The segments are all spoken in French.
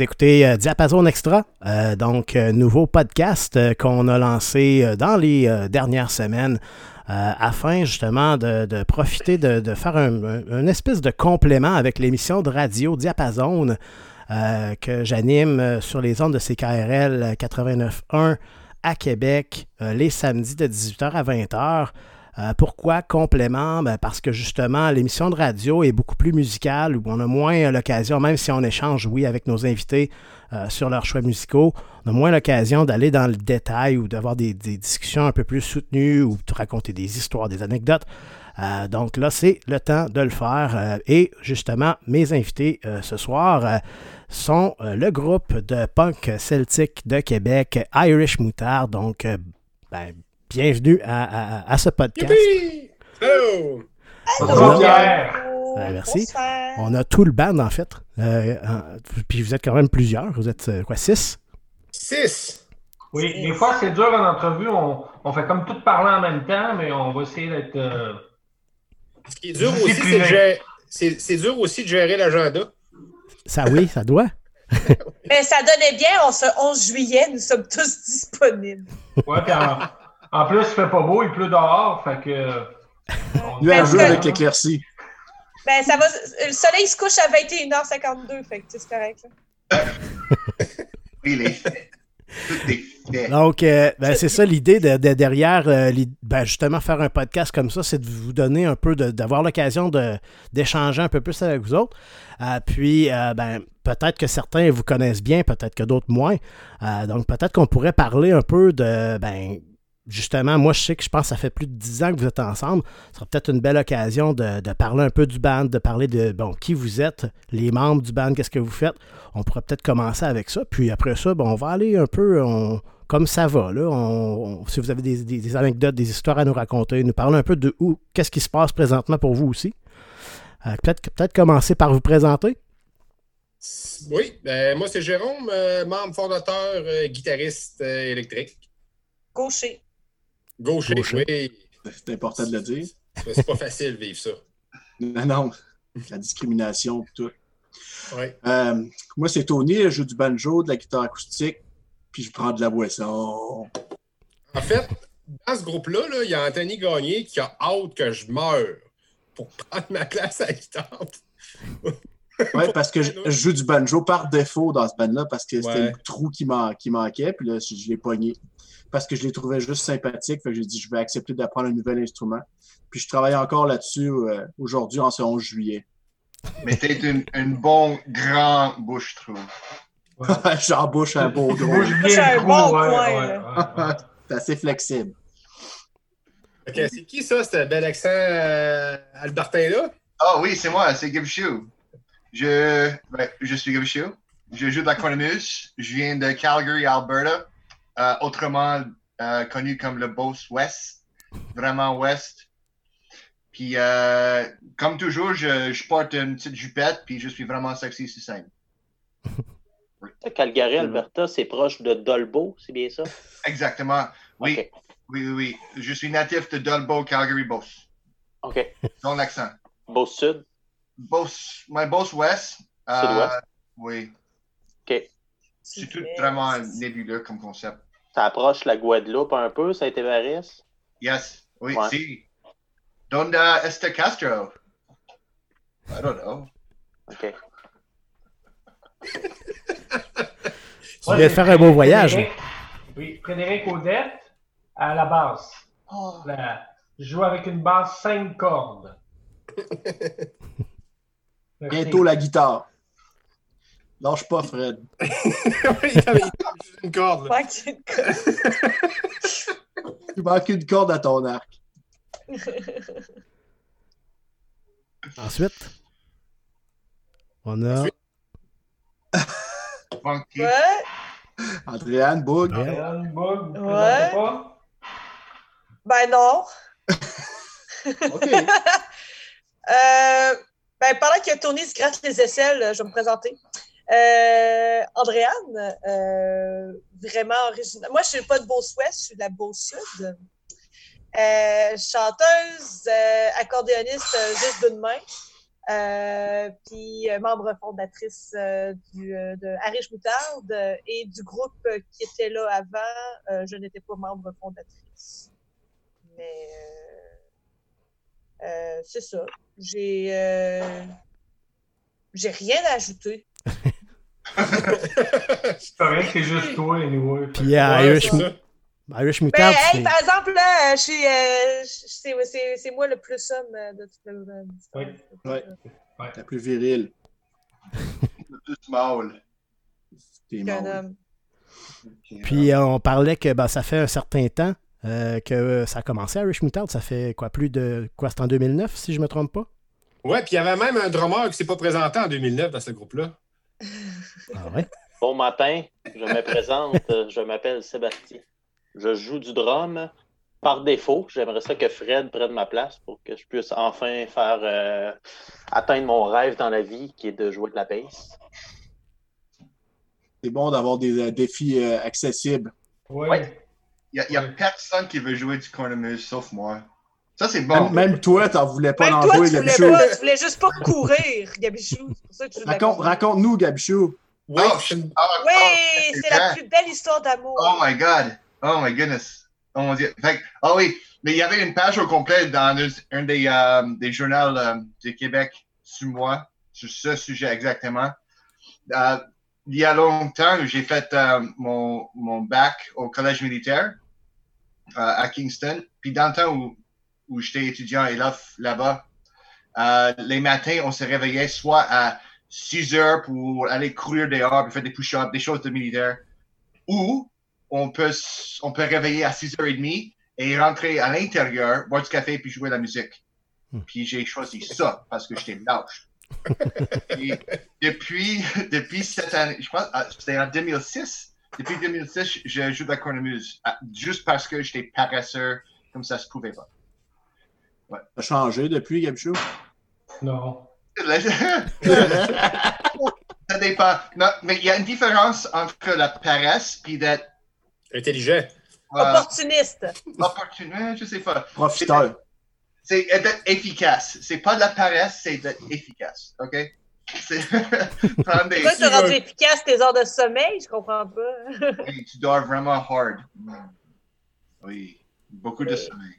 écoutez euh, Diapason Extra, euh, donc euh, nouveau podcast qu'on a lancé dans les dernières semaines afin justement de, profiter de, faire un, espèce de complément avec l'émission de radio Diapason que j'anime sur les ondes de CKRL 89.1 à Québec les samedis de 18h à 20h. Euh, pourquoi complément? Ben, parce que justement, l'émission de radio est beaucoup plus musicale, où on a moins l'occasion, même si on échange, oui, avec nos invités euh, sur leurs choix musicaux, on a moins l'occasion d'aller dans le détail ou d'avoir des, discussions un peu plus soutenues ou de raconter des histoires, des anecdotes. Euh, donc là, c'est le temps de le faire. Et justement, mes invités ce soir sont le groupe de punk celtique de Québec, Irish Moutard. Donc, ben, bienvenue à, à- à ce podcast. Youpi! Hello! Bonjour, Pierre. Ouais, merci. Bonsoir. On a tout le band, en fait. Euh, en- puis vous êtes quand même plusieurs. Vous êtes euh, quoi, six? Six! Oui, des fois, c'est dur en entrevue. On, on fait comme tout parler en même temps, mais on va essayer d'être. euh, Ce qui est dur aussi, c'est de gérer- c'est c'est dur aussi de gérer l'agenda. Ça, oui, ça doit. Mais ça donnait bien, on se 11 juillet, nous sommes tous disponibles. Ouais, puis en, plus, il fait pas beau, il pleut dehors, fait que. on- Nuageux que- avec l'éclaircie. Ben, ça va, le soleil se couche à 21h52, fait que c'est correct. là. Oui, les faits. Tout est fait. Donc, euh, ben, c'est ça l'idée de, de- derrière, euh, ben, justement, faire un podcast comme ça, c'est de vous donner un peu, de- d'avoir l'occasion de- d'échanger un peu plus avec vous autres. Euh, puis, euh, ben, peut-être que certains vous connaissent bien, peut-être que d'autres moins. Euh, donc, peut-être qu'on pourrait parler un peu de, ben, justement, moi, je sais que je pense que ça fait plus de 10 ans que vous êtes ensemble. Ce sera peut-être une belle occasion de, de parler un peu du band, de parler de, bon, qui vous êtes, les membres du band, qu'est-ce que vous faites. On pourrait peut-être commencer avec ça. Puis après ça, ben, on va aller un peu on- comme ça va. Là. On- on- si vous avez des, des- des anecdotes, des histoires à nous raconter, nous parler un peu de où, qu'est-ce qui se passe présentement pour vous aussi. Euh, peut-être, peut-être commencer par vous présenter. Oui, ben, moi c'est Jérôme, euh, membre fondateur, euh, guitariste euh, électrique. Gaucher. Gaucher, Gaucher. oui. C'est important de le dire. C'est pas facile de vivre ça. Non, non. La discrimination et tout. Ouais. Euh, moi, c'est Tony. Je joue du banjo, de la guitare acoustique, puis je prends de la boisson. En fait, dans ce groupe-là, là, il y a Anthony Gagné qui a hâte que je meure pour prendre ma place à la guitare. Ouais, parce que je, je joue du banjo par défaut dans ce band-là, parce que c'était Ouais. le trou qui, man- qui manquait, puis là, je, je l'ai pogné. Parce que je les trouvais juste sympathiques, fait que j'ai dit, je vais accepter d'apprendre un nouvel instrument. Puis je travaille encore là-dessus euh, aujourd'hui, en ce 11 juillet. Mais t'es une, une bonne grand bouche, je trouve. J'embauche un beau gros. C'est un bon ouais, coin, ouais, ouais, ouais. C'est assez flexible. Ok, c'est qui ça, ce bel accent euh, albertain-là? Ah oui, c'est moi, c'est Gibshu. Je, ben, je suis Gibshu. Je joue de la cornemuse. Je viens de Calgary, Alberta. Euh, autrement euh, connu comme le Boss West. Vraiment West. Puis, euh, comme toujours, je, je porte une petite jupette, puis je suis vraiment sexy sur scène. Calgary, Alberta, c'est proche de Dolbeau, c'est bien ça? Exactement. Oui, oui, oui, oui. Je suis natif de Dolbeau, Calgary, Boss. OK. Dans l'accent. Beau-Sud. Boss, my Boss West. euh, Sud-Ouest? Oui. OK. C'est tout vraiment nébuleux comme concept. Ça approche la Guadeloupe un peu, ça a été Varis. Yes. Oui, Ouais. si. Donde este Castro? I don't know. OK. Tu de faire un beau voyage. Frédéric- Oui, Frédéric Audette, à la basse. La- je joue avec une basse 5 cordes. Bientôt la guitare. Lâche pas, Fred. Il avait une corde. là. Ouais, que- Il manque une corde à ton arc. Ensuite, on a Funky. ouais. Andréane, Boog. Ouais. Hélène Boug, Ouais. pas. Ben non. OK. Euh, ben, pendant que Tony se gratte les aisselles, je vais me présenter. Euh, Andréane, euh, vraiment originale. Moi, je suis pas de Beauce-Ouest, je suis de la Beauce-Sud. Euh, chanteuse, euh, accordéoniste euh, juste d'une main. Euh, puis membre fondatrice du, de Arish Moutarde et du groupe qui était là avant, je n'étais pas membre fondatrice. Mais c'est ça. J'ai j'ai rien à ajouter. C'est correct, c'est juste toi, anyway. Puis euh, Ouais, Irish. Irish Ben, Moutarde, hey, par exemple, là, je suis, euh, je- c'est, c'est, c'est moi le plus homme euh, de toute le. Oui. Ouais. La plus virile. Le plus mâle. T'es homme. Puis euh, on parlait que ben, ça fait un certain temps euh, que ça a commencé, Irish Moutarde. Ça fait quoi, plus de... Quoi, c'est en 2009, si je me trompe pas? Ouais, puis il y avait même un drummer qui s'est pas présenté en 2009 dans ce groupe-là. Ah ouais? Bon matin, je me présente, je m'appelle Sébastien. Je joue du drum. Par défaut, j'aimerais ça que Fred prenne ma place pour que je puisse enfin faire euh, atteindre mon rêve dans la vie, qui est de jouer de la bass. C'est bon d'avoir des euh, défis euh, accessibles. Ouais. Il n'y a, Ouais. personne qui veut jouer du cornemuse sauf moi. Ça, c'est bon. Même, même toi, t'en voulais pas Même en toi, jouer, tu voulais, Gabichou. pas, tu voulais juste pas courir, Gabichou. Raconte-. Raconte-nous, Gabichou. Oui, Oh, Oui, oh, c'est la plus belle histoire d'amour. Oh my God. Oh my goodness. Oh mon Dieu. Fait ah oui, mais il y avait une page au complet dans un, un des, euh, des journaux euh, du Québec sur moi, sur ce sujet exactement. Euh, il y a longtemps, j'ai fait euh, mon, mon bac au collège militaire euh, à Kingston. Puis dans le temps où, où j'étais étudiant et là- là-bas, euh, les matins, on se réveillait soit à 6 heures pour aller courir dehors, puis faire des push-ups, des choses de militaire, ou on peut, on peut réveiller à 6h30 et rentrer à l'intérieur, boire du café puis jouer de la musique. Hmm. Puis j'ai choisi ça parce que j'étais lâche. Et depuis, depuis cette année, je pense, ah, c'était en 2006. Depuis 2006, je joue de la cornemuse. ah, Juste parce que j'étais paresseux, comme ça se pouvait pas. T'as changé depuis, Gabichou? Non. ça dépend. Non, mais il y a une différence entre la paresse et d'être intelligent. euh, Opportuniste. opportun. Je sais pas. Profiteur. C'est d'être efficace. C'est pas de la paresse, c'est d'être efficace. OK? Des. Pourquoi tu as rendu efficace tes heures de sommeil? Je comprends pas. Oui, tu dors vraiment hard. Oui, beaucoup de sommeil.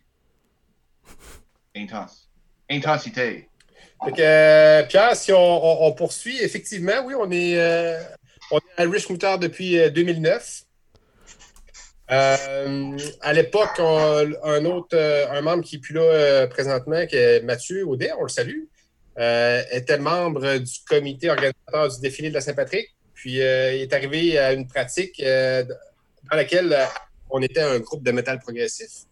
Intense. Intensité. Euh, Pierre, si on, poursuit, effectivement, oui, on est, euh, on est à Rich Moutarde depuis euh, 2009. Euh, à l'époque, un autre, un membre qui n'est plus là présentement, qui est Mathieu Audet, on le salue, était membre du comité organisateur du défilé de la Saint-Patrick. Puis il est arrivé à une pratique dans laquelle on était un groupe de métal progressif.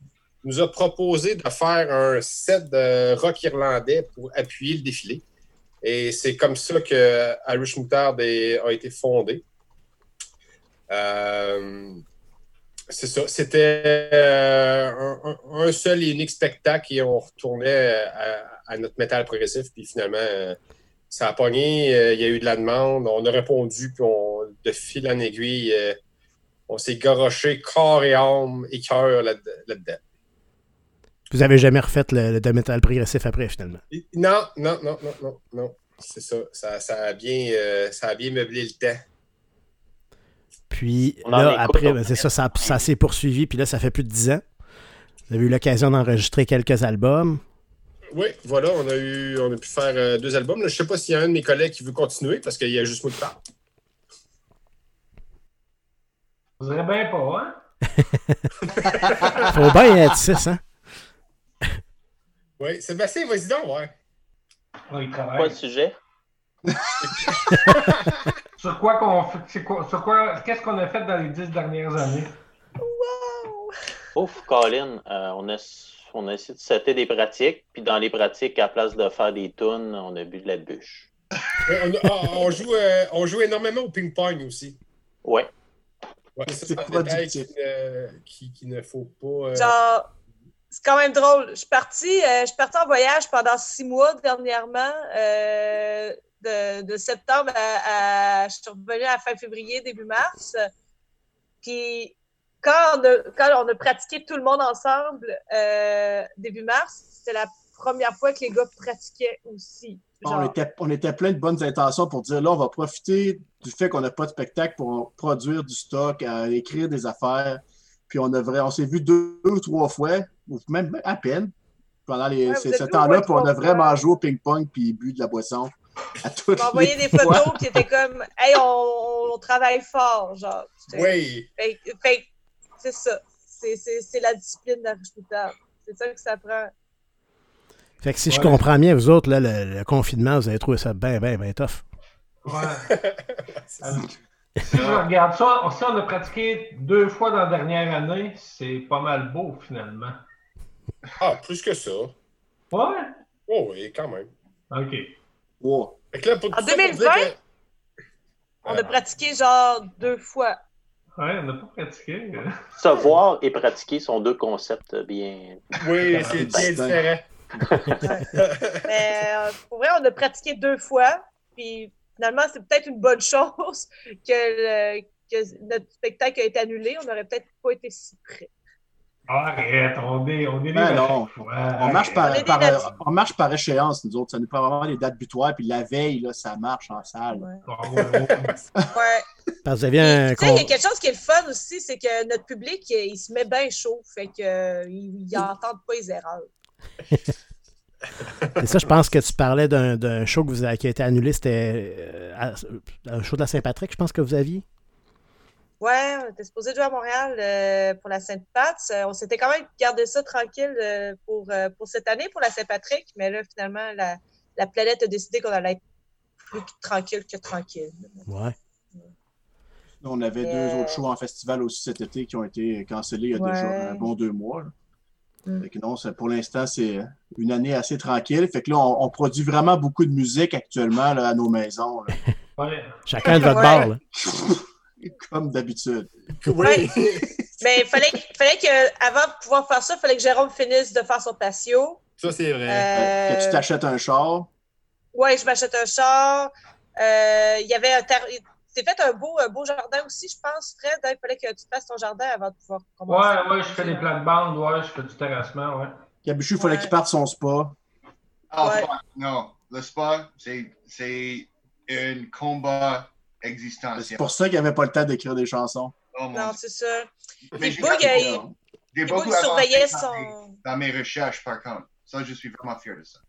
Nous a proposé de faire un set de rock irlandais pour appuyer le défilé. Et c'est comme ça que Irish Moutarde est- a été fondé. Euh, c'est ça. C'était euh, un, seul et unique spectacle et on retournait à, notre métal progressif. Puis finalement, euh, ça a pogné. Il y a eu de la demande. On a répondu. Puis on, de fil en aiguille, on s'est garoché corps et âme et cœur là- là-dedans. Vous avez jamais refait le, le de métal progressif après, finalement? Non, non, non, non, non, non. C'est ça. Ça, ça a bien, euh, ça a bien meublé le temps. Puis On là, après, ben, c'est ça, ça, ça s'est poursuivi. Puis là, ça fait plus de 10 ans. Vous avez eu l'occasion d'enregistrer quelques albums. Oui, voilà, on a eu, on a pu faire euh, deux albums. Là, je sais pas s'il y a un de mes collègues qui veut continuer parce qu'il y a juste moi qui parle. Vous dirait bien pas, hein? Faut bien être 6, hein? Oui, Sébastien, vas-y donc, ouais. Ouais, il Quoi le travaille. sujet? Sur quoi qu'on quoi, sur quoi, qu'est-ce qu'on a fait dans les dix dernières années? Wow! Ouf, Colin, euh, on, a, on a essayé de setter des pratiques, puis dans les pratiques, à place de faire des tunes, on a bu de la bûche. Ouais, on, a- ah, on joue, euh, on joue énormément au ping-pong aussi. Ouais. Ouais, C'est un détail productif. qui ne, qui- qui ne faut pas. euh, Genre, c'est quand même drôle. Je suis partie, euh, je suis partie en voyage pendant six mois dernièrement, euh, de, de septembre à, à- Je suis revenue à la fin février, début mars. Puis quand on a, quand on a pratiqué tout le monde ensemble euh, début mars, c'était la première fois que les gars pratiquaient aussi. On était, on était plein de bonnes intentions pour dire là, on va profiter du fait qu'on n'a pas de spectacle pour produire du stock, à écrire des affaires. Puis on, on s'est vu deux ou trois fois, ou même à peine, pendant les, Ouais, ce temps-là. Puis on a vraiment joué au ping-pong puis bu de la boisson. À toutes ils m'envoyaient des photos qui étaient comme Hey, on, on travaille fort, genre. Oui. Fait, fait- c'est ça. C'est- C'est c'est la discipline d'Aristotle. C'est ça que ça prend. Fait que si je comprends bien, vous autres, là, le, le confinement, vous avez trouvé ça bien, bien, bien tough. Ouais. Si je regarde ça, on, si on a pratiqué deux fois dans la dernière année, c'est pas mal beau finalement. Ah, plus que ça. Ouais? Oh oui, quand même. OK. Wow. Là, pour En tout ça, pour dire 2020? que- On Euh, a pratiqué genre deux fois. Ouais, on n'a pas pratiqué. euh. Se voir et pratiquer sont deux concepts bien. Oui, c'est bien différent. Mais euh, pour vrai, on a pratiqué deux fois. Puis finalement, c'est peut-être une bonne chose que, le- que notre spectacle a été annulé. On n'aurait peut-être pas été si près. Arrête, on est, on est Ben non. On marche, par, On est des par- natifs. on marche par échéance, nous autres. Ça nous prend vraiment les dates butoirs. Puis la veille, là, ça marche en salle. Ouais. Ah, ouais. Parce que il y a quelque chose qui est le fun aussi, c'est que notre public, il, il se met bien chaud. Fait que euh, ils ils entendent pas les erreurs. C'est ça, je pense que tu parlais d'un d'un show que vous avez- qui a été annulé. C'était euh, à- un show de la Saint-Patrick, je pense que vous aviez. Ouais, on était supposé jouer à Montréal euh, pour la Sainte-Pat. Euh, on s'était quand même gardé ça tranquille euh, pour, euh, pour cette année, pour la Saint-Patrick. Mais là, finalement, la, la planète a décidé qu'on allait être plus tranquille que tranquille. Ouais. On avait deux euh, autres shows en festival aussi cet été qui ont été cancellés il y a Ouais. déjà un bon deux mois. Mm. Fait que non, c'est- pour l'instant, c'est une année assez tranquille. Fait que là, on, on produit vraiment beaucoup de musique actuellement là, à nos maisons, là. Ouais. Chacun de votre Ouais. bord. là. comme d'habitude. Oui. Mais il fallait, fallait que, avant de pouvoir faire ça, il fallait que Jérôme finisse de faire son patio. Ça, c'est vrai. Euh, Que tu t'achètes un char. Ouais, je m'achète un char. Euh, Il y avait un ter- T'es fait un beau, un beau jardin aussi, je pense, Fred. hein? Il fallait que tu fasses ton jardin avant de pouvoir commencer. Ouais, ouais, je fais des plates-bandes, ouais, je fais du terrassement, ouais. Gabichou, il fallait Ouais. qu'il parte son spa. Ah, Ouais. non. Le spa, c'est c'est un combat C'est existentiel. pour ça qu'il n'y avait pas le temps d'écrire des chansons. Oh, Non, c'est ça. Mais Big j'ai Bug, j'ai il, beaucoup surveillait avancé dans mes- son. dans mes recherches, par contre. Ça, je suis vraiment fier de ça.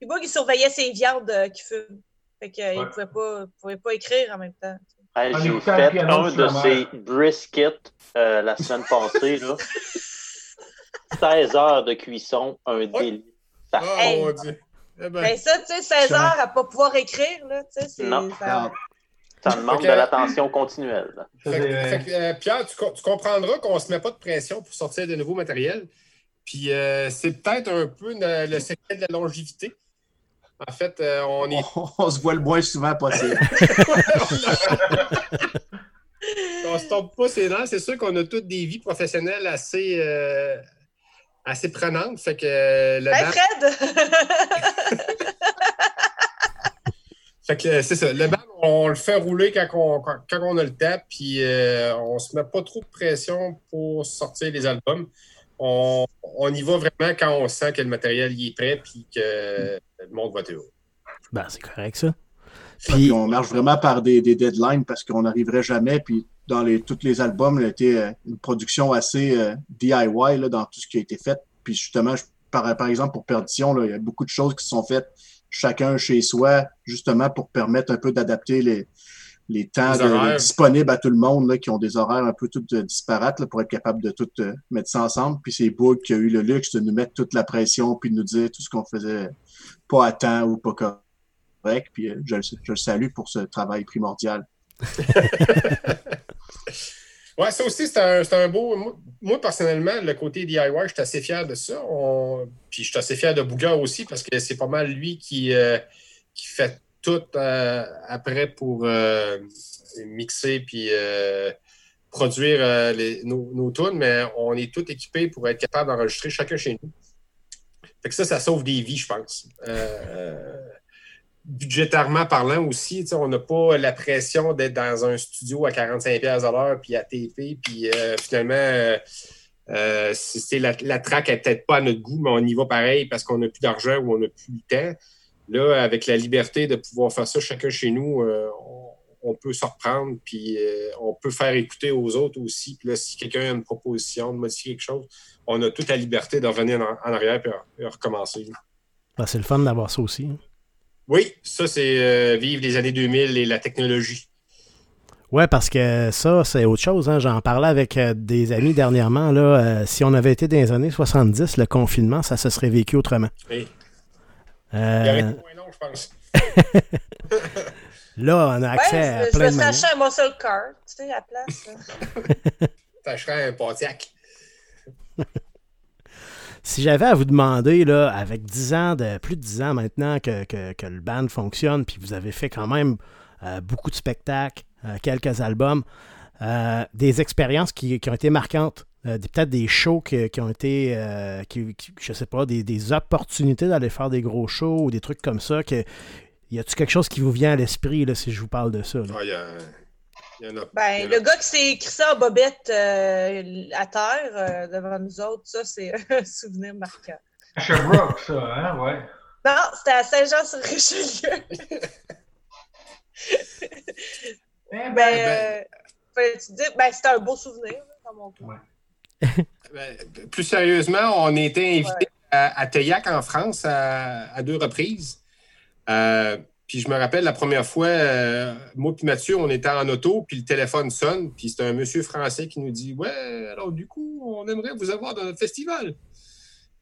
Big Bug, il surveillait ses viandes euh, qui fument. Fait qu'il Ouais. ne pouvait, pas- pouvait pas écrire en même temps. Hey, J'ai fait un de ces briskets euh, la semaine passée. Là. 16 heures de cuisson, un délit. Ça Oh Hey. mon Dieu. Eh ben, Ben ça, tu sais, 16 heures à pas pouvoir écrire, là, tu sais, c'est... Non. ça- demande de l'attention continuelle. Fait fait euh, Pierre, tu, co- tu comprendras qu'on ne se met pas de pression pour sortir de nouveaux matériels. Puis euh, c'est peut-être un peu le secret de la longévité. En fait, euh, on est. on, on se voit le moins souvent possible. on se tombe pas ses dents. C'est sûr qu'on a toutes des vies professionnelles assez, euh, assez prenantes. Fait que euh, le Hey, ban- Fred! Fait que c'est ça. Le band, on le fait rouler quand on, quand, quand on a le temps, puis euh, on se met pas trop de pression pour sortir les albums. On, on y va vraiment quand on sent que le matériel y est prêt, puis que le monde va être heureux. Ben, c'est correct, ça. Puis Puis, on marche vraiment par des, des deadlines parce qu'on n'arriverait jamais. Puis dans les, tous les albums, il a été euh, une production assez euh, DIY là, dans tout ce qui a été fait. Puis justement, je- par, par exemple, pour Perdition, là, il y a beaucoup de choses qui sont faites chacun chez soi, justement pour permettre un peu d'adapter les, les temps de- disponibles à tout le monde, là, qui ont des horaires un peu toutes disparates là, pour être capable de tout euh, mettre ça ensemble. Puis c'est Boog qui a eu le luxe de nous mettre toute la pression puis de nous dire tout ce qu'on faisait pas à temps ou pas correct. Puis euh, je, le- je le salue pour ce travail primordial. Ouais, ça aussi, c'est un, beau. Moi, moi, personnellement, le côté DIY, je suis assez fier de ça. On- Puis je suis assez fier de Bouga aussi parce que c'est pas mal lui qui, euh, qui fait tout euh, après pour euh, mixer puis euh, produire nos, nos tunes, mais on est tous équipés pour être capable d'enregistrer chacun chez nous. Fait que ça, ça sauve des vies, je pense. Budgétairement parlant aussi, on n'a pas la pression d'être dans un studio à 45$ à l'heure, puis à TP, puis finalement, la, la track n'est peut-être pas à notre goût, mais on y va pareil parce qu'on n'a plus d'argent ou on n'a plus le temps. Là, avec la liberté de pouvoir faire ça chacun chez nous, euh, on, on, peut se reprendre, puis euh, on peut faire écouter aux autres aussi. Puis là, si quelqu'un a une proposition de modifier quelque chose, on a toute la liberté de revenir en, en arrière et recommencer. Ben, c'est le fun d'avoir ça aussi. Hein. Oui, ça, c'est euh, vivre les années 2000 et la technologie. Oui, parce que ça, c'est autre chose. Hein. J'en parlais avec des amis dernièrement. Là, si on avait été dans les années 70, le confinement, ça se serait vécu autrement. Oui. Euh, Il aurait été moins long, je pense. là, on a accès Ouais, à je, je plein me de serais un muscle car, tu sais, à la place. là. T'achèterais un Pontiac. Si j'avais à vous demander, là, avec 10 ans, de plus de 10 ans maintenant que, que- que le band fonctionne, puis vous avez fait quand même euh, beaucoup de spectacles, euh, quelques albums, euh, des expériences qui, qui ont été marquantes, euh, peut-être des shows qui, qui ont été, euh, qui, qui- je sais pas, des, des opportunités d'aller faire des gros shows ou des trucs comme ça. Que, y a-tu quelque chose qui vous vient à l'esprit là, si je vous parle de ça? là? Ah, il y, a- y Ben, le gars qui s'est écrit ça en bobette euh, à terre euh, devant nous autres, ça, c'est un souvenir marquant. À Sherbrooke, ça, hein, ouais. Non, c'était à Saint-Jean-sur-Richelieu. Eh Ben, ben, euh, fallait-tu dire, ben, c'était un beau souvenir, dans mon cas. Ouais. Ben, plus sérieusement, on a été invité à, à Teillac en France à, à deux reprises. Euh, puis je me rappelle la première fois, euh, moi et Mathieu, on était en auto, puis le téléphone sonne, puis c'est un monsieur français qui nous dit Ouais, alors du coup, on aimerait vous avoir dans notre festival.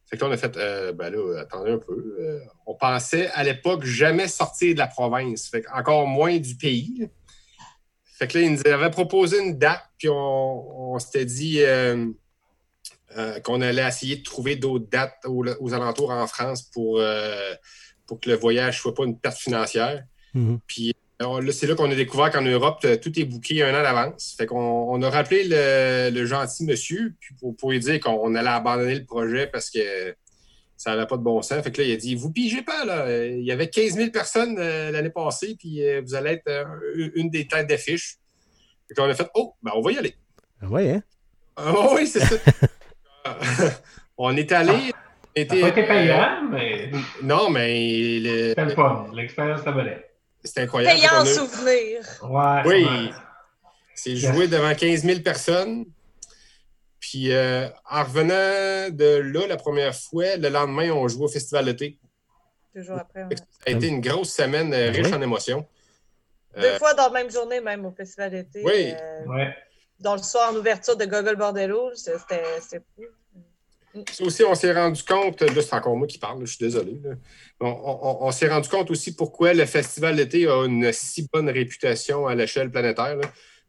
Fait que là, on a fait euh, Ben là, attendez un peu. Euh, on pensait à l'époque jamais sortir de la province, fait que encore moins du pays. Fait que là, ils nous avaient proposé une date, puis on, on s'était dit. Euh, qu'on allait essayer de trouver d'autres dates aux, aux alentours en France pour, euh, pour que le voyage ne soit pas une perte financière. Mhm. Puis alors, là, c'est là qu'on a découvert qu'en Europe, euh, tout est booké un an d'avance. Fait qu'on on a rappelé le, le gentil monsieur puis pour, pour lui dire qu'on allait abandonner le projet parce que ça n'avait pas de bon sens. Fait que là, il a dit Vous pigez pas, là. Il y avait 15 000 personnes euh, l'année passée, puis euh, vous allez être euh, une des têtes d'affiche. Fait qu'on a fait Oh, ben on va y aller. Oui, hein? Ah oui, c'est ça. on est allé. ça était- été payant, mais non, mais le- c'était le fun. L'expérience la valait. c'est incroyable. Payant en souvenir. Ouais. Oui, ouais. c'est joué devant 15 000 personnes. Puis euh, en revenant de là la première fois, le lendemain, on joue au Festival d'été. Toujours après. ouais. Ça a été une grosse semaine euh, riche Oui. en émotions. Deux Euh, fois dans la même journée, même au festival d'été. Oui. euh, Ouais. Dans le soir en ouverture de Gogol Bordello, c'était. Ça aussi, on s'est rendu compte, là, c'est encore moi qui parle, je suis désolé. On, s'est rendu compte aussi pourquoi le festival d'été a une si bonne réputation à l'échelle planétaire.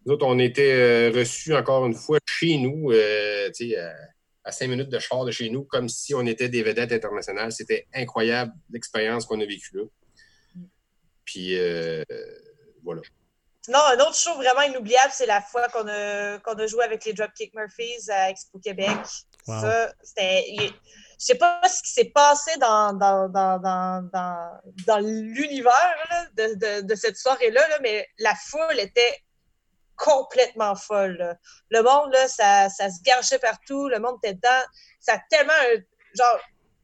Nous autres, on était euh, reçus encore une fois chez nous, euh, à cinq minutes de char de chez nous, comme si on était des vedettes internationales. C'était incroyable l'expérience qu'on a vécue là. Puis euh, voilà. Sinon, un autre show vraiment inoubliable, c'est la fois qu'on a, qu'on a joué avec les Dropkick Murphys à Expo Québec. Wow. Ça, c'était. Je sais pas ce qui s'est passé dans, dans, dans, dans, dans, l'univers de, de, de cette soirée-là, là, mais la foule était complètement folle. là. Le monde, là, ça, ça se gâchait partout, le monde était dedans. Ça a tellement. Genre,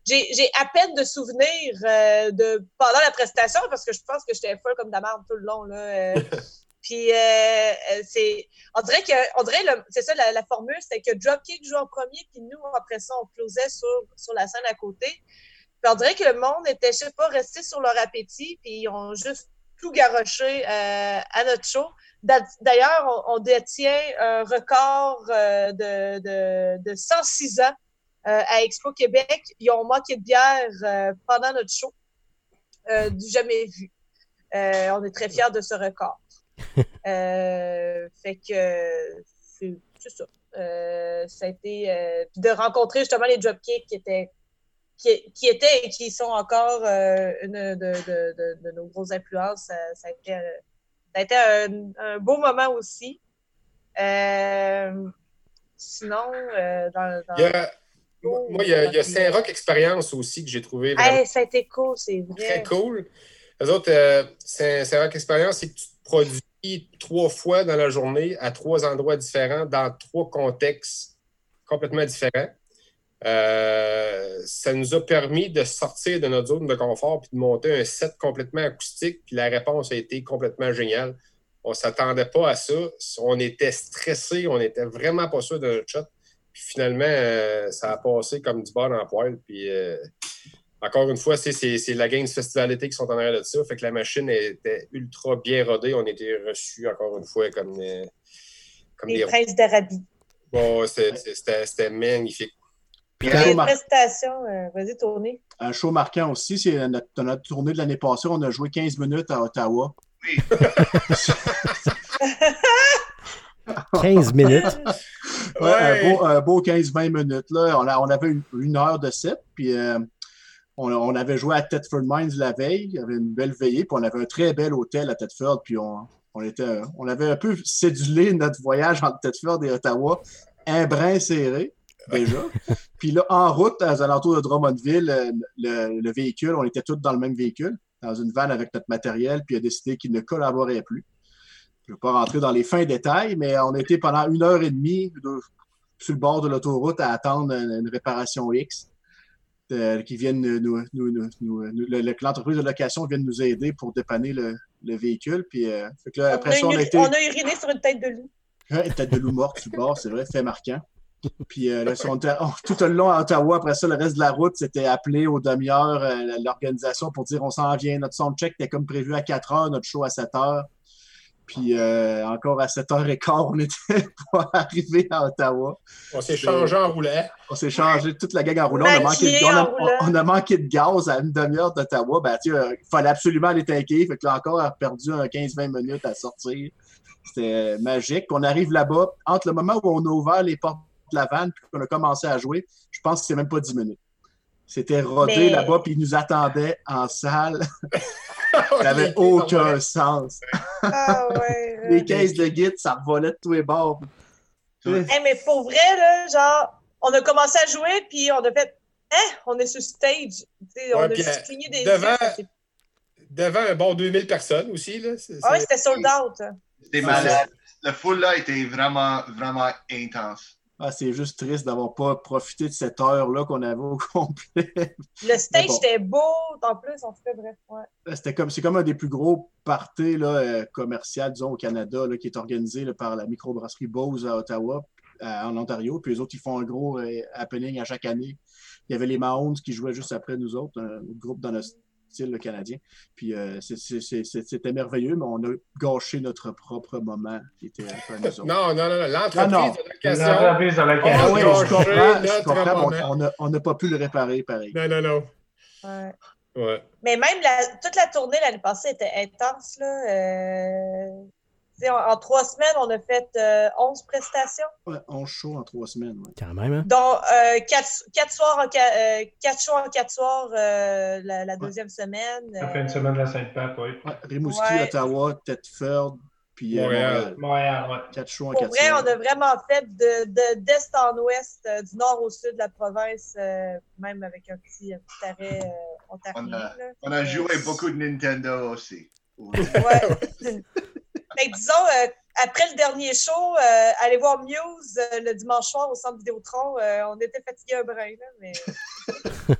j'ai j'ai à peine de souvenirs euh, de pendant la prestation parce que je pense que j'étais folle comme de la merde tout le long. Là, euh. Puis euh, euh, c'est. On dirait que on dirait le- c'est ça la, la formule, c'est que Dropkick joue en premier, puis nous, après ça, on closait sur, sur la scène à côté. Puis on dirait que le monde était, je sais pas, resté sur leur appétit, puis ils ont juste tout garoché euh, à notre show. D'a- D'ailleurs, on, on détient un record euh, de, de, de 106 ans euh, à Expo Québec. Ils ont manqué de bière euh, pendant notre show. Du jamais vu. On est très fiers de ce record. Euh, fait que c'est ça. Euh, ça a été euh, puis de rencontrer justement les dropkicks qui étaient qui, qui étaient et qui sont encore euh, une de, de, de, de nos grosses influences. Ça, ça a été, ça a été un, un beau moment aussi. Euh, sinon, euh, dans, dans- Il y a- moi, il y a, il y a Saint-Roch Expérience aussi que j'ai trouvé vraiment Hey, ça a été cool, c'est vrai. très cool. Les autres, euh, Saint- Saint-Roch Expérience, c'est que tu te produis trois fois dans la journée à trois endroits différents, dans trois contextes complètement différent. Euh, ça nous a permis de sortir de notre zone de confort puis de monter un set complètement acoustique. Puis la réponse a été complètement géniale. On ne s'attendait pas à ça. On était stressé, on n'était vraiment pas sûr de notre shot. Puis finalement, euh, ça a passé comme du dans la poêle. Puis euh, encore une fois, c'est la Games Festivality qui sont en arrière de ça. Fait que la machine était ultra bien rodée. On était reçus encore une fois comme, comme Les des princes d'Arabie. Bon, c'était magnifique. Puis une prestation, euh, vas-y, tournée. Un show marquant aussi, c'est notre, notre, tournée de l'année passée. On a joué 15 minutes à Ottawa. Oui. 15 minutes. Ouais, Un, beau, 15-20 minutes. Là. On, on, avait une, heure de set, puis euh, on, on, avait joué à Thetford Mines la veille. Il y avait une belle veillée, puis on avait un très bel hôtel à Thetford, puis on, on, était, on avait un peu cédulé notre voyage entre Thetford et Ottawa, un brin serré déjà. Puis là, en route, aux alentours de Drummondville, euh, le, véhicule, on était tous dans le même véhicule, dans une vanne avec notre matériel, puis il a décidé qu'il ne collaborait plus. Je ne vais pas rentrer dans les fins détails, mais on était pendant une heure et demie sur le bord de l'autoroute à attendre une, réparation X. Euh, qui viennent nous, l'entreprise de location vient nous aider pour dépanner le, véhicule. Puis, euh, après on, ça, on, a été... on a uriné sur une tête de loup. une tête de loup morte sur le bord, c'est vrai, fait marquant. Puis euh, oh, tout le long à Ottawa, après ça, le reste de la route, c'était appelé aux demi-heures l'organisation pour dire on s'en vient. Notre soundcheck était comme prévu à 4 heures, notre show à 7 heures. Puis euh, encore à 7h15, on était pas arrivé à Ottawa. On s'est changé en roulant. On s'est changé toute la gang en roulant. On a, manqué de, gaz à une demi-heure d'Ottawa. Ben, il fallait absolument aller tanker. Fait que là encore, on a perdu 15-20 minutes à sortir. C'était magique. On arrive là-bas, entre le moment où on a ouvert les portes la vanne, puis qu'on a commencé à jouer, je pense que c'est même pas 10 minutes. C'était rodé là-bas, puis ils nous attendaient en salle. ça n'avait aucun sens. Ah, les caisses de guide, ça volait de tous les bords. mais pour vrai, là, genre, on a commencé à jouer, puis on a fait Hein, on est sur stage. on a juste cligné des devant, devant un bon 2000 personnes aussi. Là. Ah oui, c'était sold out. C'était malade. Le full là était vraiment, vraiment intense. Ah, c'est juste triste d'avoir pas profité de cette heure-là qu'on avait au complet. Le stage était beau, en plus, en fait, bref. Ouais. C'était comme, c'est comme un des plus gros parties là, euh, commerciaux, disons, au Canada, là, qui est organisé par la microbrasserie Bose à Ottawa, en Ontario. Puis les autres, ils font un gros euh, happening à chaque année. Il y avait les Mahomes qui jouaient juste après nous autres, un groupe dans notre le canadien. Puis euh, c'était merveilleux, mais on a gâché notre propre moment qui était Non, non, non, l'entreprise de location. On n'a pas pu le réparer pareil. Non, non, non. Ouais. Mais même toute la tournée l'année passée était intense. Là. Euh, en, trois semaines, on a fait 11 euh, prestations. Ouais, 11 shows en trois semaines. Ouais. Quand même. Hein? Donc, 4, euh, soirs en, euh, shows en 4 soirs la, deuxième semaine. Ça fait une semaine de la Sainte-Pape, oui. Rimouski, Ottawa, Thetford, puis Montréal. Montréal, ouais. 4 shows en Pour vrai, on a vraiment fait d'est de, d'est en ouest, du nord au sud de la province, même avec un petit, un petit arrêt ontarien. On a, on a joué beaucoup de Nintendo aussi. Ouais. Mais disons, euh, après le dernier show, euh, aller voir Muse euh, le dimanche soir au centre Vidéotron, on était fatigué un brin, là, mais.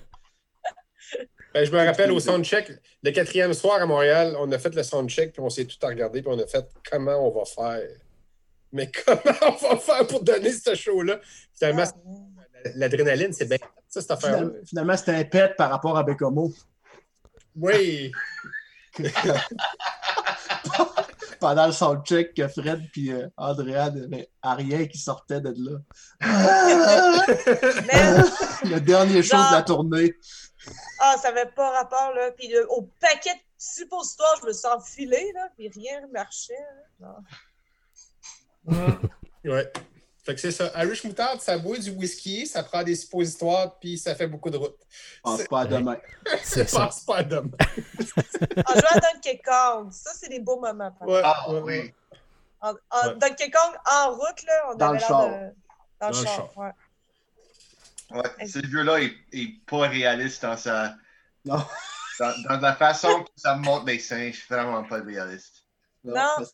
Ben, je me rappelle au soundcheck, le quatrième soir à Montréal, on a fait le soundcheck, puis on s'est tout regardé, puis on a fait comment on va faire? Mais comment on va faire pour donner ce show-là? Finalement, ah, l'adrénaline, c'est bien ça, cette affaire Finalement, c'était un pet par rapport à Bécomo. Oui. pendant le soundcheck que Fred et euh, Andrea n'avaient rien qui sortait de là. le dernier chose de la tournée. Ah, ça n'avait pas rapport, là. Puis au paquet de suppositoires, je me suis enfilé, là, puis rien ne marchait. ouais. Fait que c'est ça. Irish Moutarde, ça boit du whisky, ça prend des suppositoires, puis ça fait beaucoup de route. Pense pas à demain. C'est Pense pas à demain. en jouant à Donkey Kong, ça, c'est des beaux moments. Ouais, ah, oui. En, en Donkey Kong, en route, là, on dans avait l'air de... Dans, le char. Ouais. Ouais, ce jeu-là est, pas réaliste dans sa. Non. Dans, dans la façon que ça monte les seins, je suis vraiment pas réaliste. Non. non.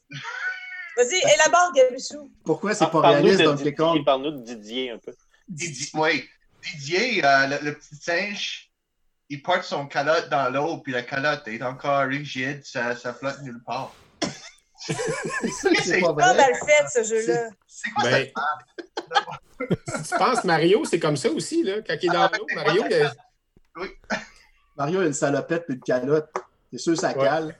Vas-y, élabore, Gabichou. Pourquoi c'est pas réaliste dans les Parle-nous de Didier un peu. Didier, oui, Didier, euh, le, le petit singe, il porte son calotte dans l'eau, puis la calotte est encore rigide, ça, ça flotte nulle part. C'est ça pas mal fait, ce jeu-là. C'est quoi Ben, tu penses Mario, c'est comme ça aussi, là. Quand il est dans l'eau, Mario, il- Mario a une salopette puis une calotte. C'est sûr, ça Ouais. cale?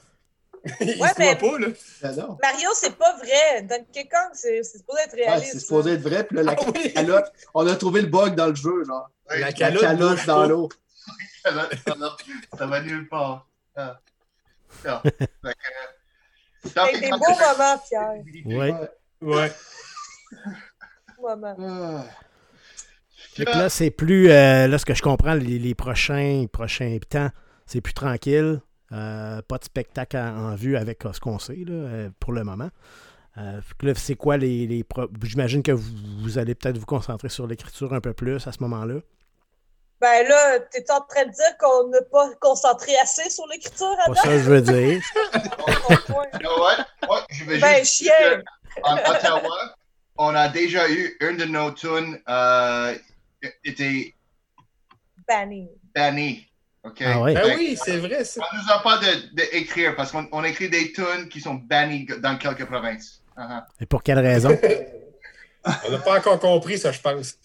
Il Ouais, se mais- voit pas, là. Ben. Mario, c'est pas vrai. Donkey Kong, c'est c'est supposé être Ouais, réaliste. c'est supposé être vrai. Puis là, la Ah oui. calotte, on a trouvé le bug dans le jeu, genre. La La calotte, dans l'eau. ça va- nulle part. Ah. Ah. Euh, des beaux moments, Pierre. Oui. Ouais. Moments. Fait que là, c'est plus. euh, là, ce que je comprends, les, les prochains, prochains temps, c'est plus tranquille. Euh, pas de spectacle en, en vue avec euh, ce qu'on sait là, euh, pour le moment. Euh, c'est quoi les. les pro- J'imagine que vous, vous allez peut-être vous concentrer sur l'écriture un peu plus à ce moment-là. Ben là, t'es en train de dire qu'on n'a pas concentré assez sur l'écriture, Pas Adam? ça que je veux dire. Moi, je vais Ben, juste chien! dire En Ottawa, on a déjà eu une de nos tunes euh, était Banning. bannie. OK? Ah ouais. Ben oui, c'est vrai, ça. On nous a pas d'écrire de, écrire parce qu'on on écrit des tunes qui sont bannies dans quelques provinces. Uh-huh. Et pour quelle raison? On n'a pas encore compris ça, je pense.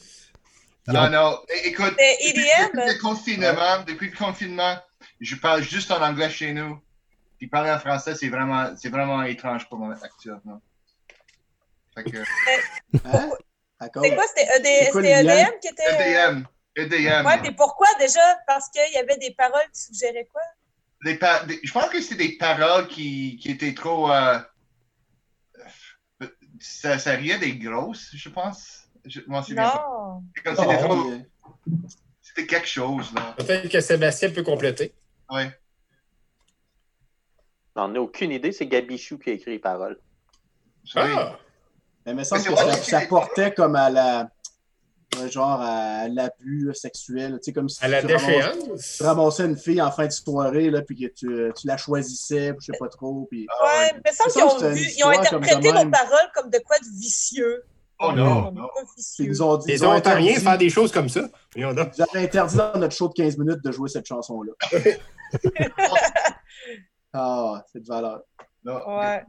Ont- Ah non, É- écoute, depuis, EDM, depuis le confinement, depuis le confinement, je parle juste en anglais chez nous. Puis parler en français, c'est vraiment, c'est vraiment étrange pour moi actuellement. Fait que, Hein? D'accord. c'est quoi? C'était ED? EDM qui était. EDM, EDM. Ouais, puis pourquoi déjà? Parce qu'il y avait des paroles qui suggéraient quoi? Des pa- des- je pense que c'était des paroles qui, qui étaient trop. euh, ça, ça riait des grosses, je pense. Je m'en souviens. Non. C'est comme C'était trop- c'était quelque chose, là. Peut-être que Sébastien peut compléter. Ouais. J'en ai aucune idée, c'est Gabichou qui a écrit les paroles. Oui. Ah! Mais il me semble Mais que c'est ça, ça c'est- portait comme à la. Ouais, Genre à l'abus sexuel. Tu sais, comme si À la tu ramassais- déchéance? tu ramassais une fille en fin de soirée, là, puis que tu, tu la choisissais, puis je sais pas trop. Puis... Ah Ouais, mais il me semble Il qu'ils me semble ont, vu- ils ont interprété nos paroles comme de quoi de vicieux. Oh Non. non, ils ont dit. Les ils ont Ontariens interdit- faire des choses comme ça. Ils avaient interdit dans notre show de 15 minutes de jouer cette chanson-là. ah, c'est de valeur. non. Ouais,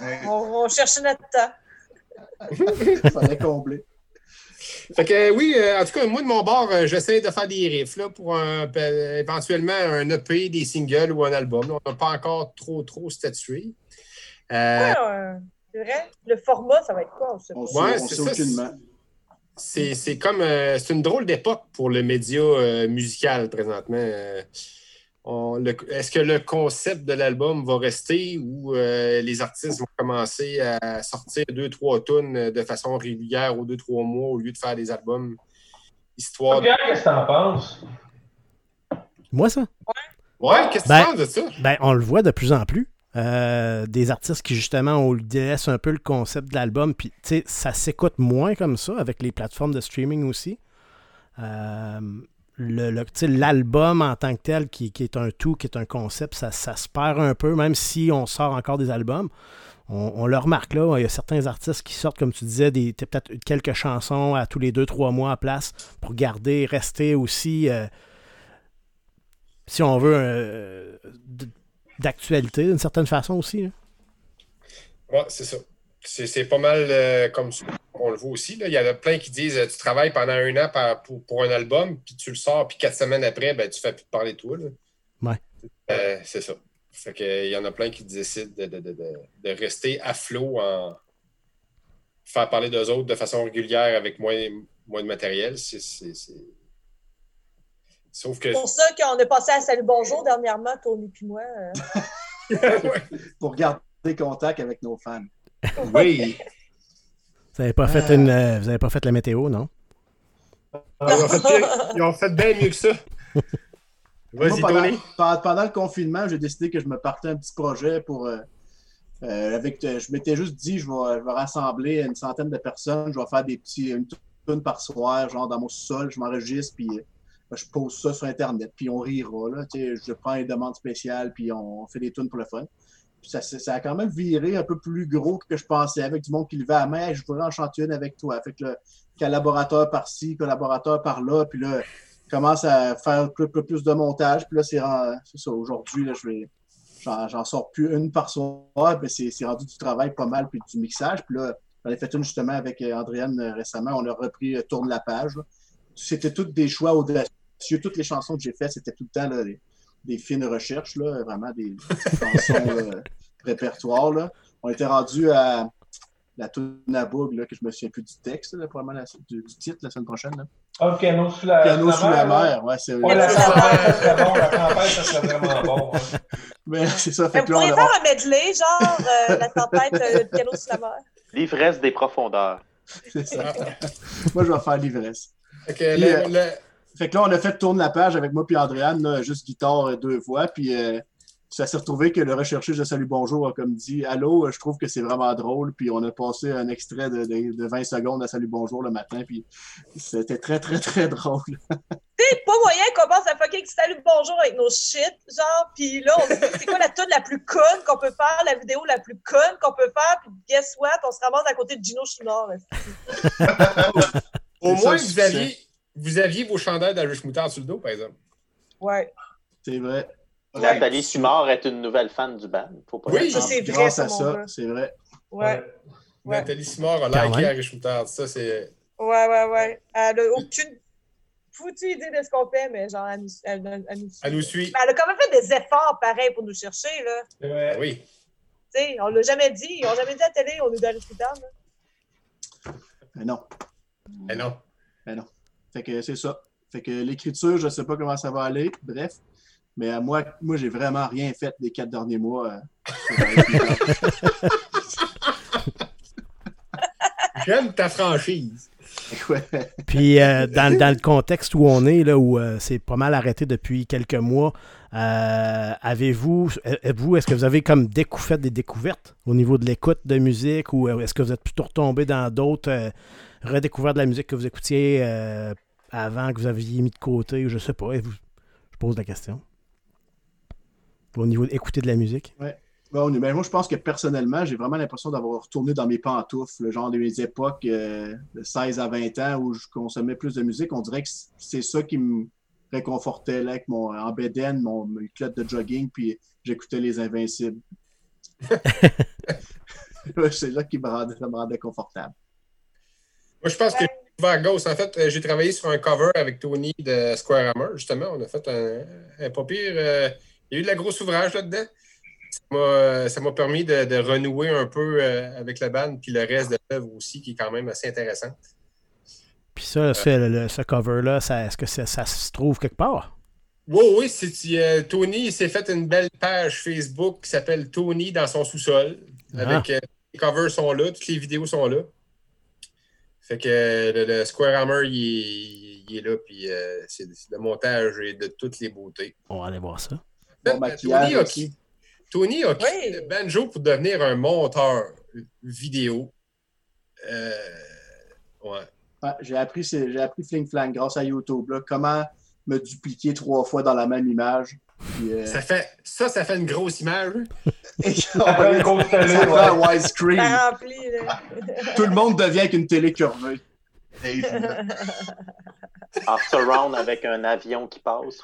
Ouais. on, on cherchait notre temps. Fallait combler. Fait que oui, euh, en tout cas, moi de mon bord, euh, j'essaie de faire des riffs là, pour un- euh, éventuellement un EP, des singles ou un album. On n'a pas encore trop, trop statué. Euh, Ouais, c'est vrai. Le format, ça va être quoi? On sait Ouais, on c'est sait ça, aucunement. c'est c'est comme euh, c'est une drôle d'époque pour le média euh, musical présentement. Euh, Est-ce que le concept de l'album va rester ou euh, les artistes vont commencer à sortir deux, trois tonnes de façon régulière aux deux, trois mois au lieu de faire des albums histoire de... Pierre, qu'est-ce que t'en penses? Moi, ça? Ouais, qu'est-ce que Ben- tu penses de ça? Ben, on le voit de plus en plus. Euh, des artistes qui, justement, on délaisse un peu le concept de l'album. Puis, tu sais, ça s'écoute moins comme ça avec les plateformes de streaming aussi. Euh, l'album en tant que tel, qui, qui est un tout, qui est un concept, ça, ça se perd un peu, même si on sort encore des albums. On, on le remarque là, il y a certains artistes qui sortent, comme tu disais, des peut-être quelques chansons à tous les deux, trois mois à place pour garder, rester aussi, euh, si on veut, euh, d'actualité d'une certaine façon aussi. là. Ouais, c'est ça. C'est c'est pas mal euh, comme ça qu'on le voit aussi. Là. Il y en a plein qui disent euh, tu travailles pendant un an par- pour, pour un album, puis tu le sors, puis quatre semaines après, ben, tu fais plus parler de toi. Là. Ouais. Euh, c'est ça. Fait que, il y en a plein qui décident de, de- de- de- de rester à flot en faire parler d'eux autres de façon régulière avec moins, moins de matériel. C'est- c'est- c'est- Sauf que. C'est pour ça qu'on a passé à Salut Bonjour dernièrement, Tony puis moi. euh. Pour garder contact avec nos fans. oui. Vous n'avez pas, fait une, euh, vous avez pas fait la météo, non? Ils ont fait, pire- ils ont fait bien mieux que ça. Vas-y, pendant, Tony. pendant- pendant le confinement, j'ai décidé que je me partais un petit projet pour. euh, euh, avec, je m'étais juste dit, je vais, je vais rassembler une centaine de personnes, je vais faire des petits, une tune par soir, genre dans mon sol, je m'enregistre, puis je pose ça sur Internet, puis on rira. Là, tu sais, je prends une demande spéciale, puis on fait des tunes pour le fun. Ça, ça, a quand même viré un peu plus gros que je pensais, avec du monde qui levait la main, je voudrais en chanter une avec toi. Fait que le collaborateur par-ci, collaborateur par-là, puis là, commence à faire plus, plus de montage. Puis là, c'est ça, aujourd'hui, je vais. J'en sors plus une par soir, mais c'est rendu du travail pas mal, puis du mixage. Puis là, j'en ai fait une justement avec euh, Andréane euh, récemment. On a repris euh, Tourne la page. C'était toutes des choix audacieux. Toutes les chansons que j'ai faites, c'était tout le temps là, fines recherches, là, vraiment des chansons répertoire. Là. On était rendu à la tune à là, que je me souviens plus du texte, là, probablement du, du, titre la semaine prochaine. Là. Ah, le piano sous la, piano sous la mer? Ouais, c'est ouais, la tempête, ça serait bon. La tempête, ça serait vraiment bon. Mais c'est ça. Fait vous pourriez faire un medley, genre euh, la tempête, euh, le piano sous la mer. L'ivresse des profondeurs. C'est ça. Moi, je vais faire l'ivresse. Okay, le, le... Fait que là, on a fait tourner la page avec moi et Andréane, là, juste guitare deux voix, puis euh, ça s'est retrouvé que le recherché de Salut Bonjour a comme dit Allô, je trouve que c'est vraiment drôle. Puis on a passé un extrait de, de, 20 secondes à Salut Bonjour le matin. Puis c'était très, très, très drôle. C'est pas moyen qu'on pense à fucking Salut Bonjour avec nos shit. Genre, puis là, on se dit c'est quoi la tune la plus conne qu'on peut faire, la vidéo la plus conne qu'on peut faire. Puis guess what, on se ramasse à côté de Gino Chouinard. Au moins, vous aviez, vous aviez vos chandelles d'Irish Moutard sur le dos, par exemple. Ouais. C'est vrai. Nathalie Simard est une nouvelle fan du band. Faut pas oui, ça c'est vrai. Grâce à ça, c'est vrai. Ouais. ouais. Nathalie Simard a liké Harry Shooter. Ça, c'est. Ouais, ouais, ouais. Elle n'a aucune foutue idée de ce qu'on fait, mais genre, elle nous, elle, elle nous suit. Elle nous suit. Mais elle a quand même fait des efforts pareils pour nous chercher, là. Ouais. Oui. Tu sais, on l'a jamais dit. Ils n'ont jamais dit à la télé, on est dans le Shooter, Mais non. Mais non. Mais non. Fait que c'est ça. Fait que l'écriture, je ne sais pas comment ça va aller. Bref. Mais euh, moi, moi j'ai vraiment rien fait des quatre derniers mois. Euh, J'aime ta franchise. Puis euh, dans, dans, le contexte où on est, là, où c'est pas mal arrêté depuis quelques mois, avez-vous, vous, est-ce que vous avez comme fait des découvertes au niveau de l'écoute de musique ou est-ce que vous êtes plutôt retombé dans d'autres redécouvertes de la musique que vous écoutiez avant, que vous aviez mis de côté, ou je sais pas, je pose la question au niveau d'écouter de la musique? Oui. Bon, ben, moi, je pense que personnellement, j'ai vraiment l'impression d'avoir retourné dans mes pantoufles, le genre de mes époques euh, de 16 à 20 ans où je consommais plus de musique. On dirait que c'est ça qui me réconfortait là, avec mon en mon, mon club de jogging, puis j'écoutais les Invincibles. c'est là qui me rendait, me rendait confortable. Moi, je pense que vers Ghost. En fait, euh, j'ai travaillé sur un cover avec Tony de Square Hammer, justement. On a fait un, un pas pire. Euh, il y a eu de la grosse ouvrage là-dedans. Ça m'a permis de, renouer un peu euh, avec la bande, puis le reste de l'œuvre aussi, qui est quand même assez intéressant. Puis ça, euh, ce cover-là, est-ce que ça, se trouve quelque part? Oui, oui, c'est, Tony s'est fait une belle page Facebook qui s'appelle Tony dans son sous-sol. Ah. Avec euh, les covers sont là, toutes les vidéos sont là. Fait que le, Square Hammer, il, il, est là, puis c'est, le montage et de toutes les beautés. On va aller voir ça. Tony a, Tony a quitté le banjo pour devenir un monteur vidéo. Euh, ouais. j'ai appris, j'ai appris Fling Flang grâce à YouTube. comment me dupliquer trois fois dans la même image. Euh, ça, fait, ça, ça fait une grosse image. ça fait un widescreen. Tout le monde devient avec une télé curvée. en surround avec un avion qui passe.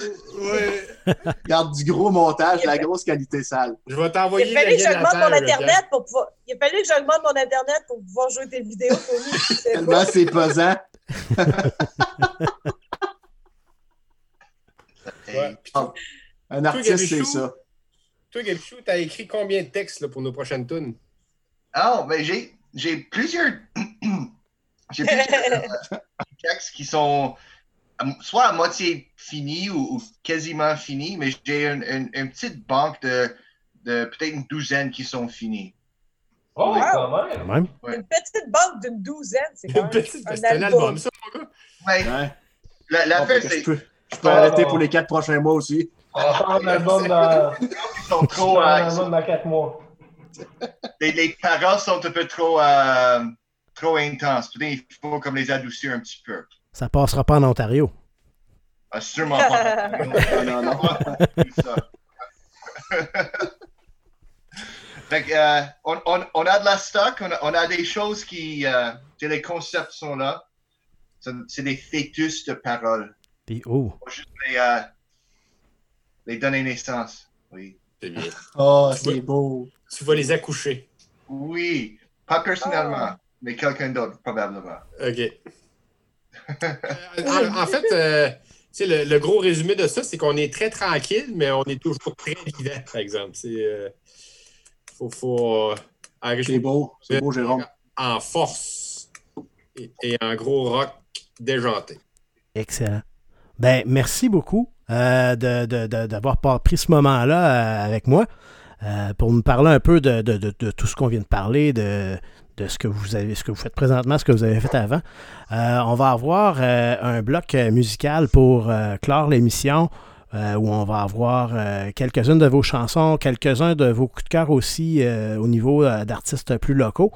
Oui. Garde du gros montage, la grosse qualité sale. Je vais t'envoyer. Il a fallu que j'augmente mon Internet pour pouvoir. Il a fallu que j'augmente mon Internet pour pouvoir jouer tes vidéos, Tony. Tellement c'est pesant. Ouais. Un artiste, c'est ça. Toi, Gabichou, tu as écrit combien de textes là, pour nos prochaines tunes? Ah, ben j'ai, j'ai plusieurs. j'ai plusieurs textes qui sont soit à moitié fini ou, quasiment fini, mais j'ai une, petite banque de, peut-être une douzaine qui sont finis. Oh, quand même! Une petite banque d'une douzaine, c'est quand même un, un album. ça, mon gars? Ouais. La, la c'est... Je peux, peux arrêter pour les quatre prochains mois aussi. On va faire un album dans... Ils sont trop... un album dans quatre mois. Les, les, paroles sont un peu trop, euh, trop intenses. Il faut comme les adoucir un petit peu. Ça passera pas en Ontario. Ah, sûrement pas. non, non, non. Fait que, euh, on, on- on a de la stock, on a, on a des choses qui. euh, les concepts sont là. C'est des fœtus de parole. Puis, oh, Faut juste les, euh, les donner naissance. Oui. C'est bien. Oh, c'est beau. Tu vas les accoucher. Oui. Pas personnellement, mais quelqu'un d'autre, probablement. OK. Euh, en, en fait, euh, le, le gros résumé de ça, c'est qu'on est très tranquille, mais on est toujours très vivant, par exemple. C'est. euh, faut. faut euh, C'est beau. C'est beau, Jérôme. en force et, et en gros rock déjanté. excellent. Ben, merci beaucoup euh, d'avoir pris ce moment-là euh, avec moi euh, pour nous parler un peu de, tout ce qu'on vient de parler, de, ce que vous faites présentement, ce que vous avez fait avant. On va avoir un bloc musical pour clore l'émission. où on va avoir quelques-unes de vos chansons, quelques-uns de vos coups de cœur aussi au niveau d'artistes plus locaux.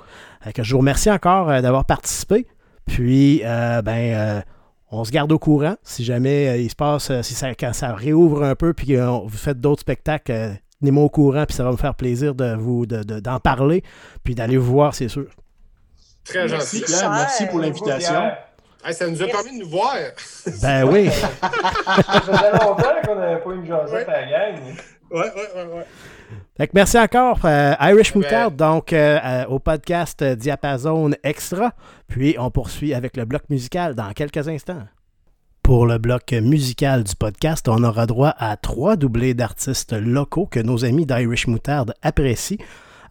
Je vous remercie encore d'avoir participé. Puis, ben, on se garde au courant. Si jamais euh, il se passe, euh, si ça, quand ça réouvre un peu, puis euh, vous faites d'autres spectacles, euh, tenez-moi au courant, puis ça va me faire plaisir de vous de- de- d'en parler, puis d'aller vous voir, c'est sûr. Très Merci, gentil. Pierre. Merci pour l'invitation. Hey, ça nous a Merci. permis de nous voir. Ben oui. Ça faisait longtemps qu'on n'avait pas une jasette à la gang. Ouais, ouais, ouais, ouais. Fait que merci encore, euh, Irish Moutarde, donc euh, euh, au podcast Diapason Extra. Puis on poursuit avec le bloc musical dans quelques instants. Pour le bloc musical du podcast, on aura droit à trois doublés d'artistes locaux que nos amis d'Irish Moutarde apprécient.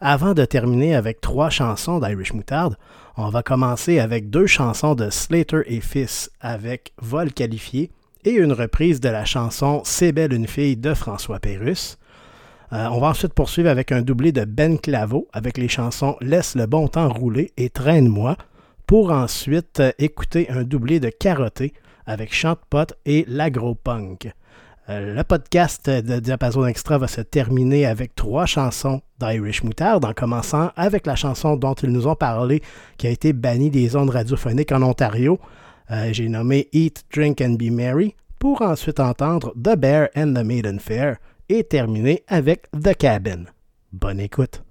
Avant de terminer avec trois chansons d'Irish Moutarde, on va commencer avec deux chansons de Slater et Fils avec Vol qualifié et une reprise de la chanson C'est belle une fille de François Pérusse. Euh, on va ensuite poursuivre avec un doublé de Ben Claveau avec les chansons Laisse le bon temps rouler et Traîne-moi pour ensuite euh, écouter un doublé de Carotté avec Chante-Pot et l'Agro-Punk. Euh, le podcast de Diapason Extra va se terminer avec trois chansons d'Irish Moutarde, en commençant avec la chanson dont ils nous ont parlé, qui a été bannie des ondes radiophoniques en Ontario. Euh, J'ai nommé Eat, Drink and Be Merry, pour ensuite entendre The Bear and the Maiden Fair et terminer avec The Cabin. Bonne écoute.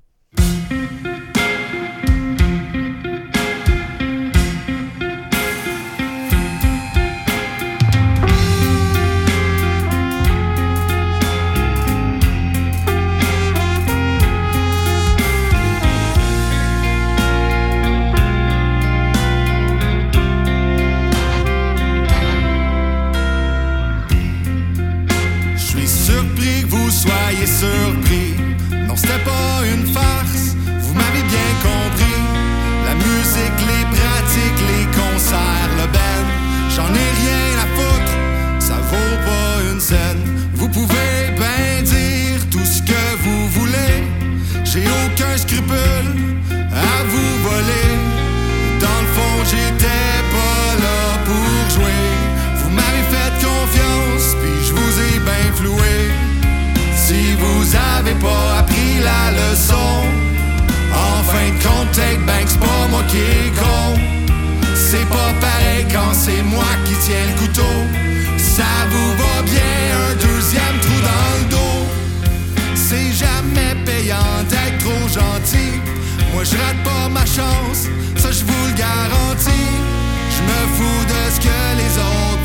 Pas appris la leçon, en fin de compte, take back, c'est pas moi qui est con. C'est pas pareil quand c'est moi qui tiens le couteau. Ça vous va bien, un deuxième trou dans le dos. C'est jamais payant d'être trop gentil. Moi je rate pas ma chance, ça je vous le garantis. Je me fous de ce que les autres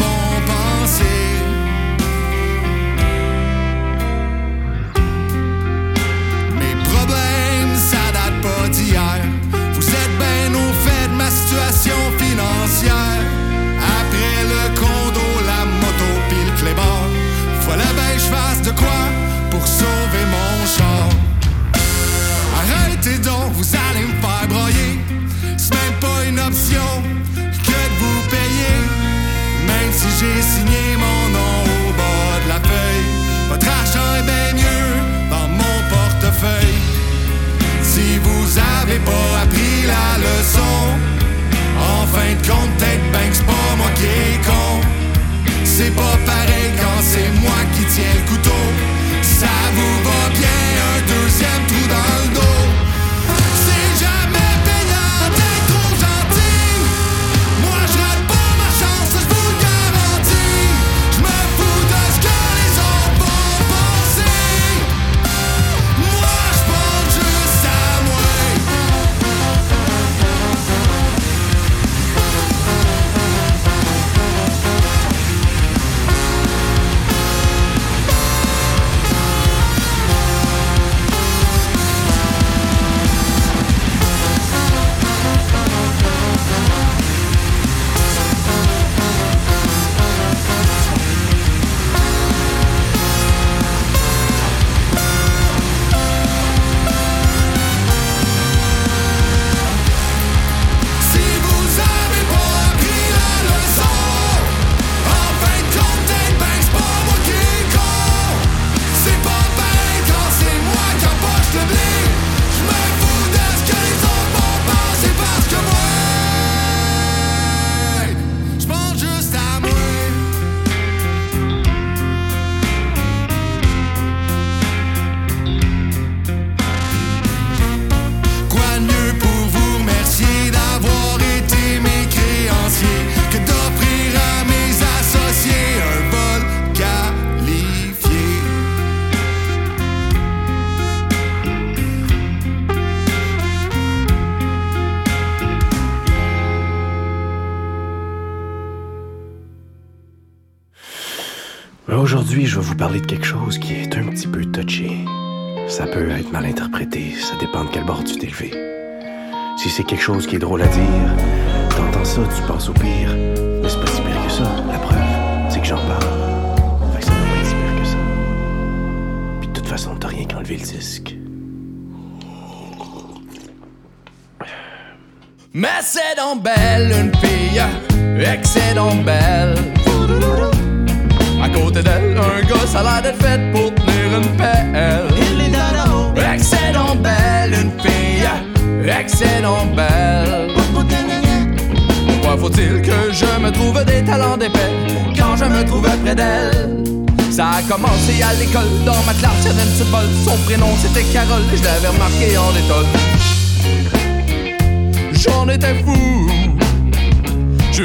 Arrêtez donc, vous allez me faire broyer. C'est même pas une option que de vous payer. Même si j'ai signé mon nom au bas de la feuille, votre argent est bien mieux dans mon portefeuille. Si vous avez pas appris la leçon, en fin de compte, peut-être ben c'est pas moi qui est con. C'est pas pareil quand c'est moi qui tiens le couteau. Ça vous va bien, un deuxième trou dans le dos. Aujourd'hui, je vais vous parler de quelque chose qui est un petit peu touché. Ça peut être mal interprété, ça dépend de quel bord tu t'es levé. Si c'est quelque chose qui est drôle à dire, t'entends ça, tu penses au pire. Mais c'est pas si pire que ça. La preuve, c'est que j'en parle. Fait que ça doit pas si pire que ça. Puis de toute façon, t'as rien qu'enlevé le disque. Mais c'est donc belle une fille, excellent belle. À côté d'elle, un gars, ça a l'air d'être fait pour tenir une pelle. Excellent belle une fille, excellent belle. Pourquoi faut-il que je me trouve des talents d'épais quand je me trouvais près d'elle? Ça a commencé à l'école, dans ma classe, y'avait une petite folle. Son prénom c'était Carole, je l'avais remarqué en étoile. J'en étais fou.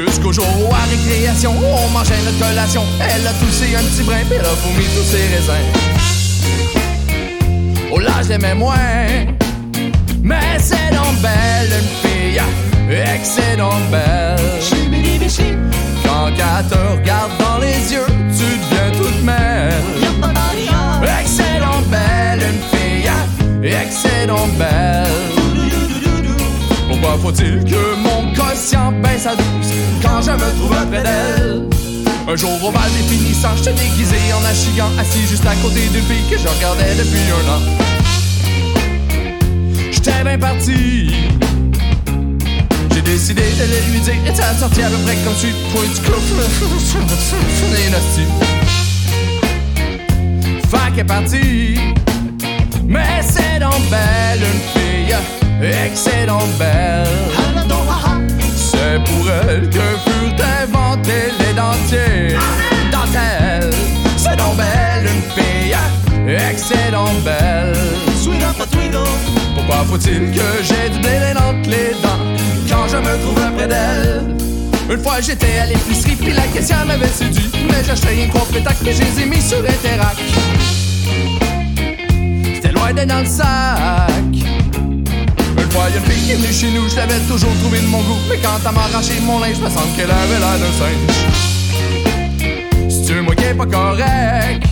Jusqu'au jour où à récréation, on mangeait notre collation. Elle a toussé un petit brin, puis elle a vomi tous ses raisins. Oh là, je l'aimais moins. Mais c'est donc belle, une fille, excellent belle. Quand elle te regarde dans les yeux, tu deviens toute belle. Excellent belle, une fille, excellent belle. Pourquoi faut-il que quotient baisse à 12 quand je me trouve près d'elle? Un jour au bal des finissants, j'étais déguisé en achigan, assis juste à côté d'une fille que je regardais depuis un an. J'étais bien parti. J'ai décidé de lui dire, et ça sorti à peu près comme suite, point du couple. Qu'elle est partie. Mais c'est donc belle une fille, excellent belle. C'est pour elle que furent inventés les dentiers. Dentelle, c'est donc belle une fille, excellent belle. Pourquoi faut-il que j'ai du blé entre les dents quand je me trouve près d'elle? Une fois j'étais à l'épicerie puis la caissière m'avait séduit Mais j'achetais rien qu'au spectacle mais je les ai mis sur Interac C'était loin d'être dans le sac Une fois y'a une fille qui est venue chez nous, je l'avais toujours trouvé de mon goût. Mais quand elle m'a arraché mon linge, me semble qu'elle avait l'air d'un singe. C'est-tu moi qui est pas correct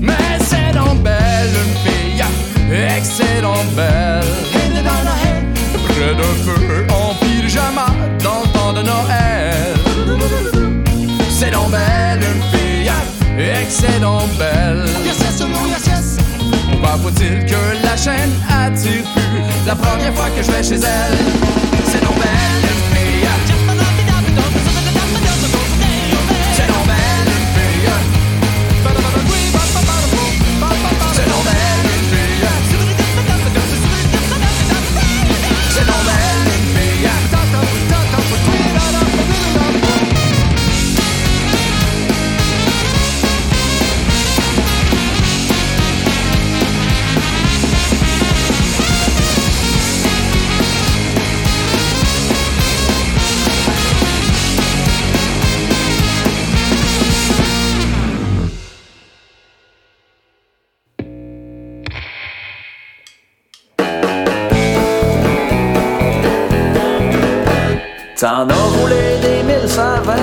Mais c'est donc belle une fille. Excellent belle. Près d'un feu en pyjama dans le temps de Noël. C'est donc belle une fille. Excellent belle Pourquoi faut-il que la chaîne attire plus La première fois que je vais chez elle C'est donc T'en as roulé des 1120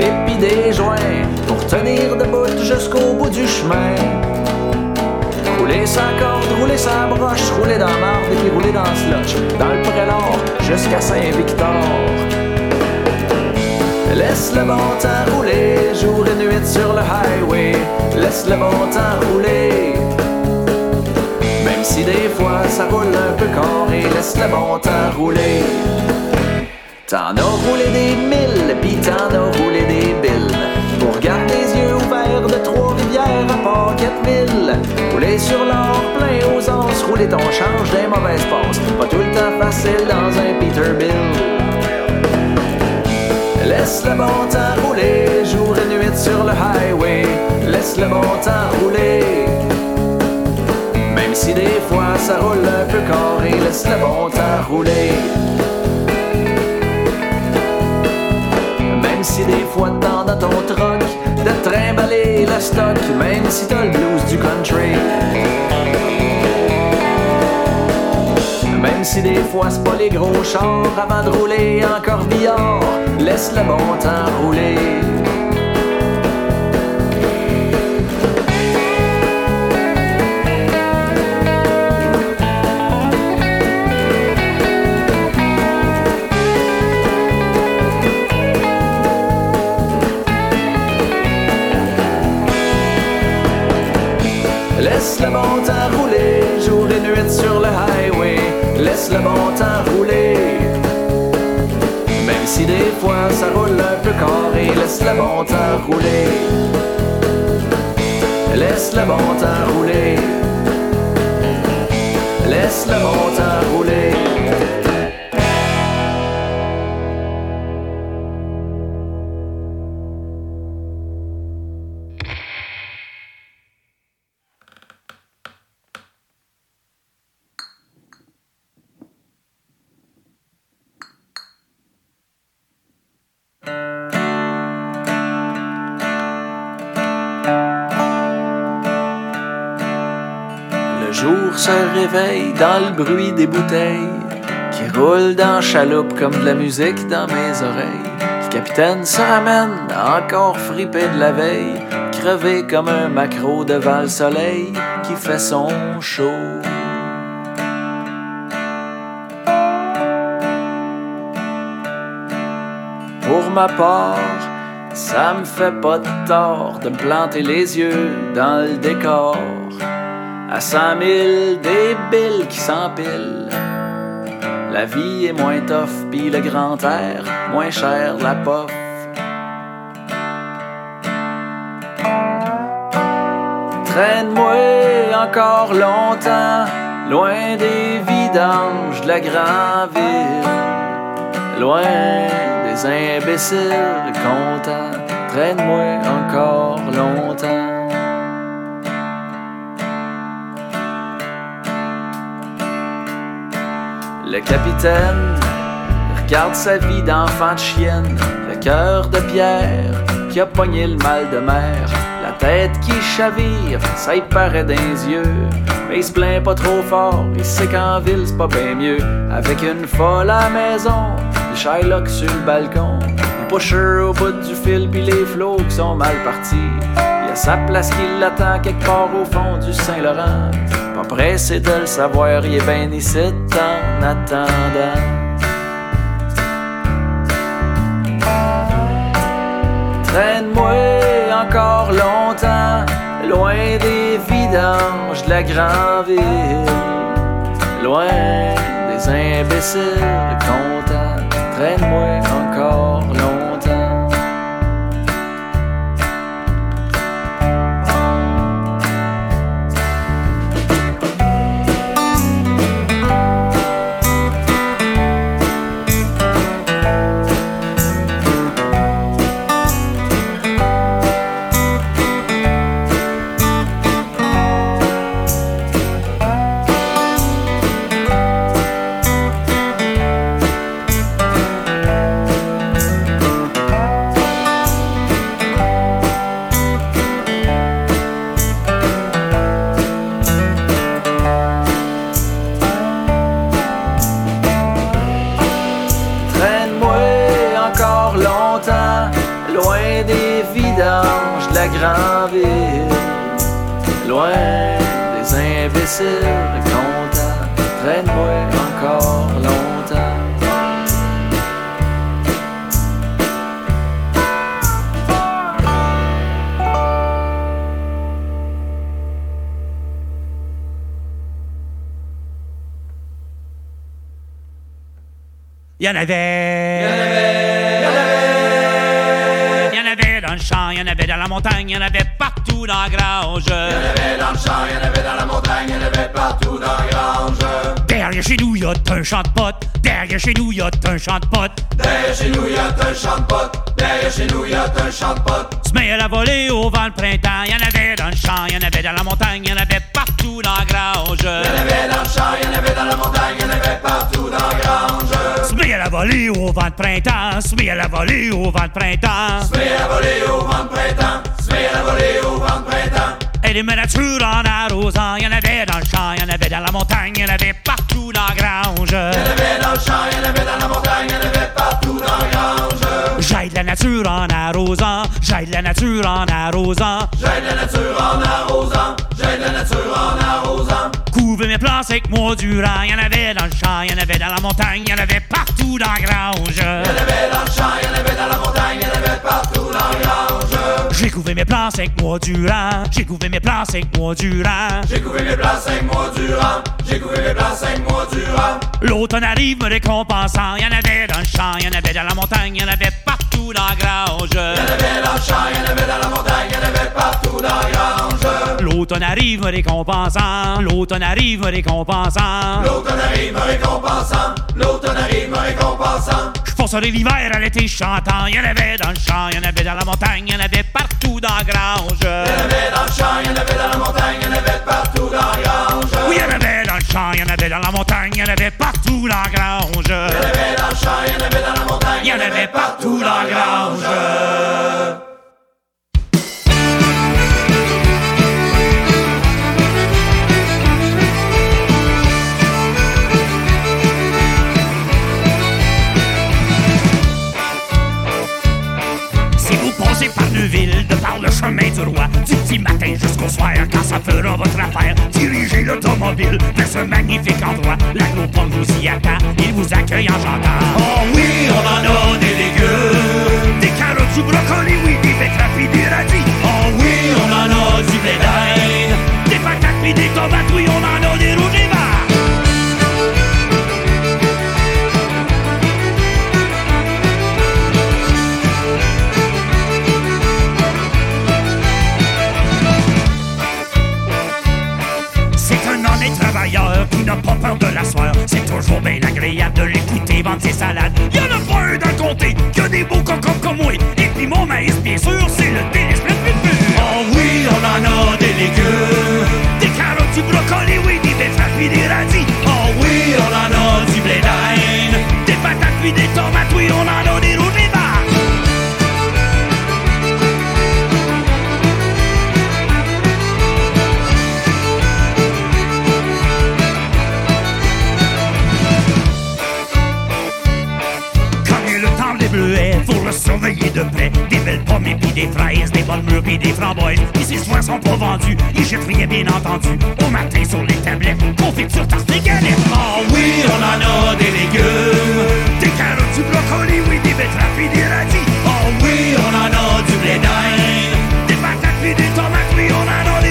et puis des joints pour tenir debout jusqu'au bout du chemin. Rouler sa corde, rouler sa broche, rouler dans marde et puis rouler dans slotch, dans le prélat jusqu'à Saint-Victor. Laisse le bon temps rouler, jour et nuit sur le highway. Laisse le bon temps rouler. Même si des fois ça roule un peu carré, laisse le bon temps rouler. T'en as roulé des mille, pis t'en as roulé des billes. Pour garder les yeux ouverts de Trois-Rivières à Pocketville. Rouler sur l'or plein aux anses, rouler ton change des mauvaises passes. Pas tout le temps facile dans un Peterbilt. Laisse le bon temps rouler, jour et nuit sur le highway. Laisse le bon temps rouler. Même si des fois ça roule un peu carré, laisse le bon temps rouler. Même si des fois t'en dans ton troc de trimballer le stock, même si t'as le blues du country. Même si des fois c'est pas les gros chars avant de rouler en corbillard, laisse le bon temps rouler. temps rouler, jour et nuit sur le highway, laisse le bon temps rouler. Même si des fois ça roule un peu carré, laisse le bon temps rouler. Laisse le bon temps rouler. Laisse le bon temps rouler. Dans le bruit des bouteilles qui roulent dans chaloupe comme de la musique dans mes oreilles. Le capitaine se ramène encore fripé de la veille, crevé comme un maquereau devant le soleil qui fait son show. Pour ma part, ça me fait pas de tort de me planter les yeux dans le décor. À cent mille des billes qui s'empilent. La vie est moins tough, pis le grand air, moins cher la pof. Traîne-moi encore longtemps, loin des vidanges de la grande ville. Loin des imbéciles contents, traîne-moi encore longtemps. Le capitaine regarde sa vie d'enfant de chienne, le cœur de pierre qui a pogné le mal de mer, la tête qui chavire, ça y paraît les yeux. Mais il se plaint pas trop fort, il sait qu'en ville c'est pas bien mieux. Avec une folle à maison, le Shylock sur le balcon, le pusher au bout du fil, puis les flots qui sont mal partis. Il a sa place qui l'attend quelque part au fond du Saint-Laurent. Pas pressé de le savoir, il est bien en attendant. Traîne-moi encore longtemps, loin des vidanges de la grande ville. Loin des imbéciles contents, traîne-moi encore longtemps. Imbéciles contents, traîne-moi encore longtemps. Il y en avait. Le champ, il y en avait dans la montagne, il y en avait partout dans la grange. Il y en avait dans le champ, il y en avait dans la montagne, il y en avait partout dans la grange. Derrière chez nous, il y a un champ de potes. Derrière chez nous, il y a un champ de potes. Derrière chez nous, il y a un champ de potes. Derrière chez nous, il y a un champ de potes. Se met à la volée au vent le printemps. Y en avait dans le champ, y en avait dans la montagne, y en avait partout dans la grange. Y en avait dans le champ, y en avait dans la montagne, y en avait partout dans la grange. Se met à la volée au vent de printemps. Se met à la volée au vent de printemps. Se met à la volée au vent de printemps. Se met à la volée au vent de printemps. Et des nature en arrosant. Y en avait dans le champ, y en avait dans la montagne, y en avait partout dans la grange. Y en avait dans le champ, y en avait dans la montagne, y en avait partout nature en arrosant. J'aide la nature en arrosant. J'aide la nature en arrosant. J'aide la nature en arrosant. Couvre mes plantes avec moi durant. Il y en avait dans le champ, il y en avait dans la montagne, il y en avait partout dans la grange. Il y en avait dans le champ, il y en avait dans la montagne, il y en avait partout dans la grange. J'ai couvé mes plantes avec moi durant. J'ai couvé mes plantes avec moi durant. J'ai couvé mes plantes avec moi durant. J'ai couvé mes plantes cinq mois durant. L'automne arrive me récompensant. Y en avait dans le champ, y en avait dans la montagne, y en avait partout dans la grange. Y en avait dans le champ, y en avait dans la montagne, y en avait partout dans la grange. L'automne arrive me récompensant. L'automne arrive me récompensant. L'automne arrive me récompensant. L'automne arrive me récompensant. Je passerai l'hiver à l'été chantant. Y en avait dans le champ, y en avait dans la montagne, y en avait partout dans la grange. Y en avait dans le champ, y en avait dans la montagne, y en avait partout dans la grange. Oui, y en avait dans le champ, y en avait dans la montagne, y en avait partout dans la grange. Y en avait dans le champ, y en avait dans la montagne, y en avait partout dans la grange. Chemin du roi, du petit matin jusqu'au soir, quand ça fera votre affaire, dirigez l'automobile vers ce magnifique endroit. L'agropole vous y attend, il vous accueille en chantant. Oh oui, on en a des légumes, des carottes, du brocoli, oui, des betteraves des radis. Oh oui, on en a du blé d'Inde, des patates pis des tomates, oui, on en a des rouges n'a de la soeur. C'est toujours bien agréable de l'écouter vendre ses salades. Vendus, ils jettent bien entendu. Au matin sur les tablettes, confiture tarte des galettes. Oh oui, on en a des légumes. Des carottes, du brocoli, oui, des betteraves et des radis. Oh oui, on en a du blé d'Inde. Des patates puis des tomates, oui, on en a des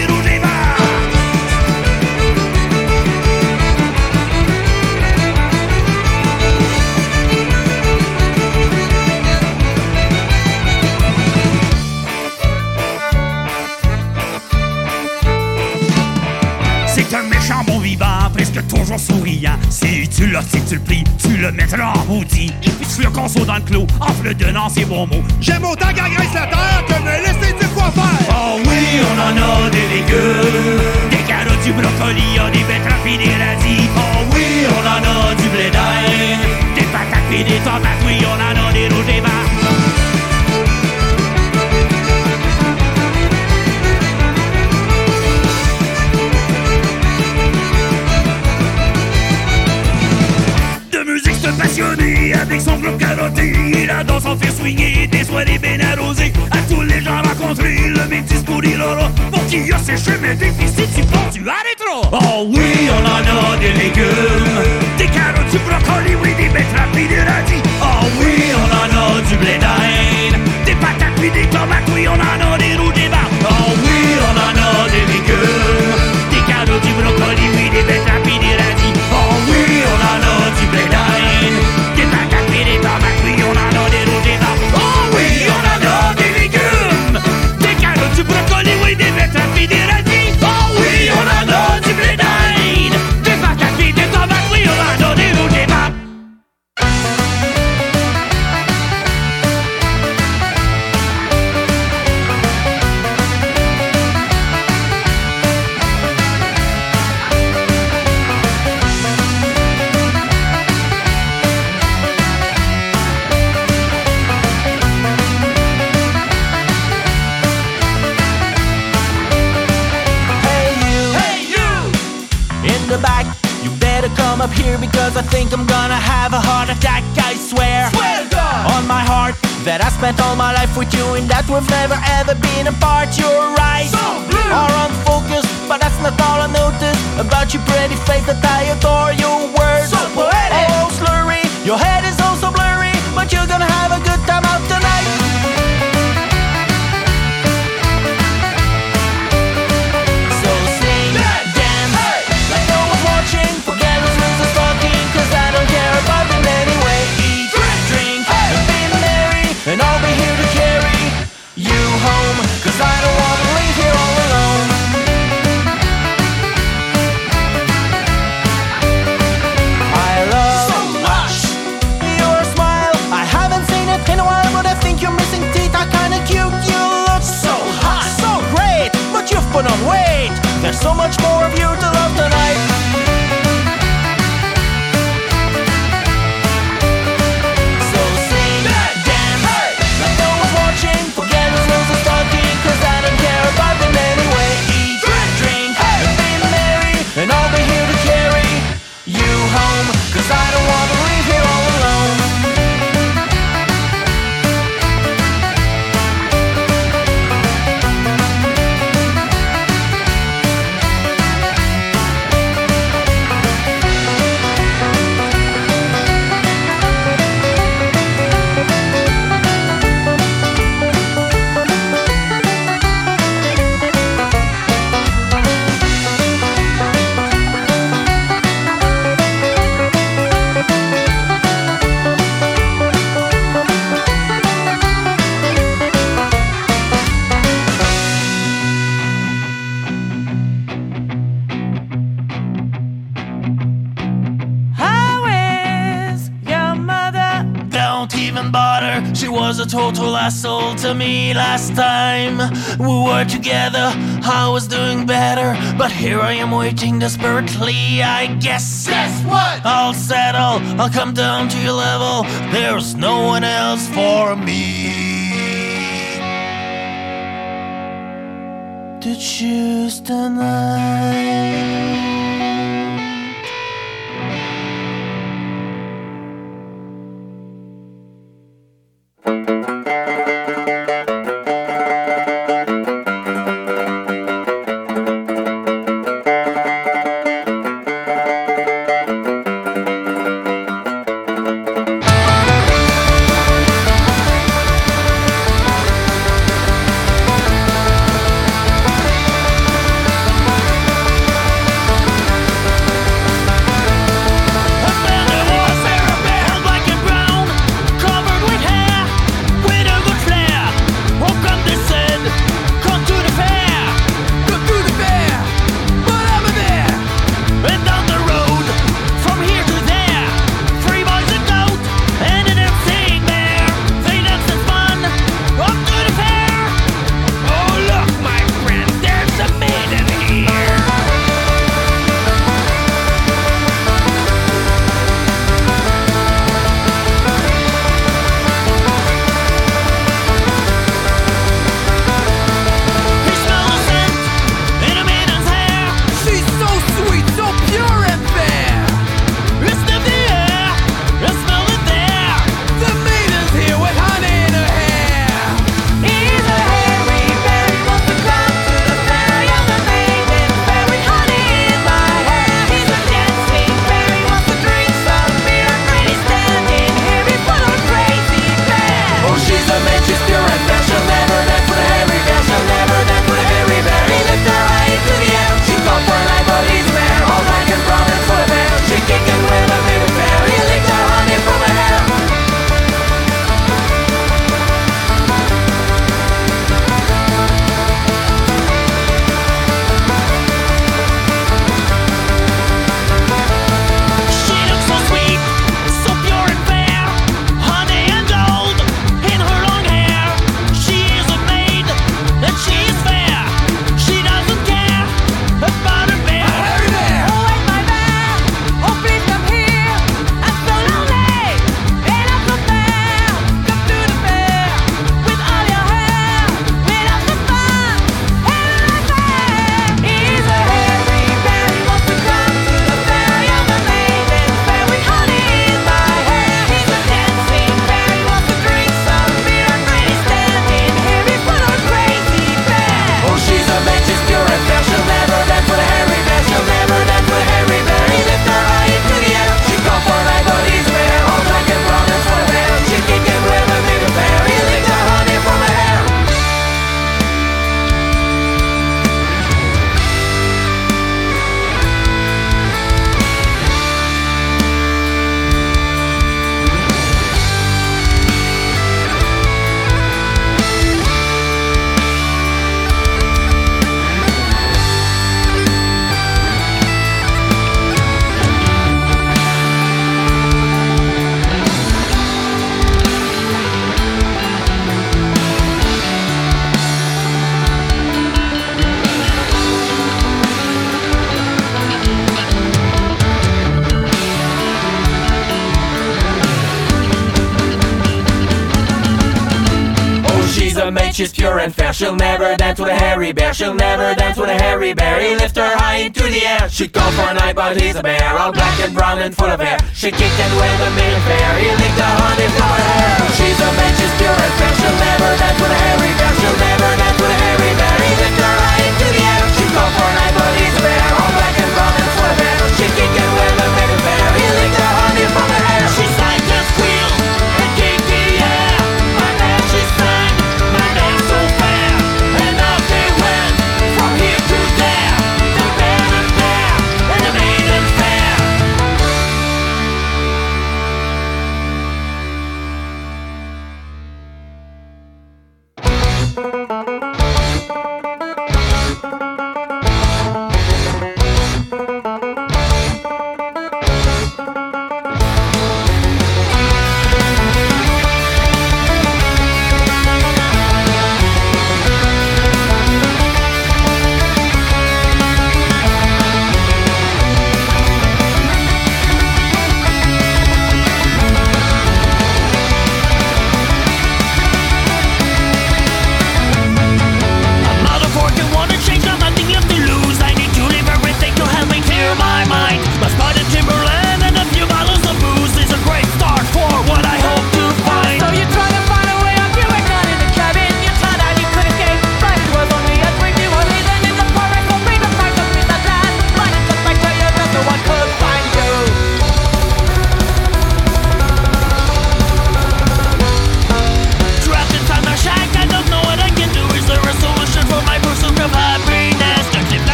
toujours souriant. Si tu l'as, si tu le plies, tu le mettras en maudit. Et puis tu le conso dans le clos, en le donnant ses bons mots. J'aime autant qu'agresse la terre que me laisser dire quoi faire. Oh oui, on en a des légumes, des carottes, du brocoli, y'a des betteraves pis des radis. Oh oui, on en a du blé d'Inde, des patates pis des tomates, oui, on en a des rouges et verts. Avec son groupe carotté. Il a dans son fait swinguer des soirées bien arrosées. À tous les gens rencontrés, le même discours il aura. Pour qui a séché mes déficits, tu penses tu arrêtes trop. Oh oui, on en a des légumes, des carottes, du brocoli, oui, des betteraves des radis. Oh oui, on en a du blé d'Inde, were together. I was doing better, but here I am waiting desperately. I guess. Guess what? I'll settle. I'll come down to your level. There's no one else for me. To choose tonight. She'll never dance with a hairy bear. She'll never dance with a hairy bear. He lifts her high into the air. She'd go for a night, but he's a bear, all black and brown and full of hair. She kicked and waved a million fair. He licked her honey from her hair. She's a man, she's pure and fair. She'll never dance with a hairy bear. She'll never dance with a hairy bear. He lifts her high into the air. She'd go for a night, but he's a bear.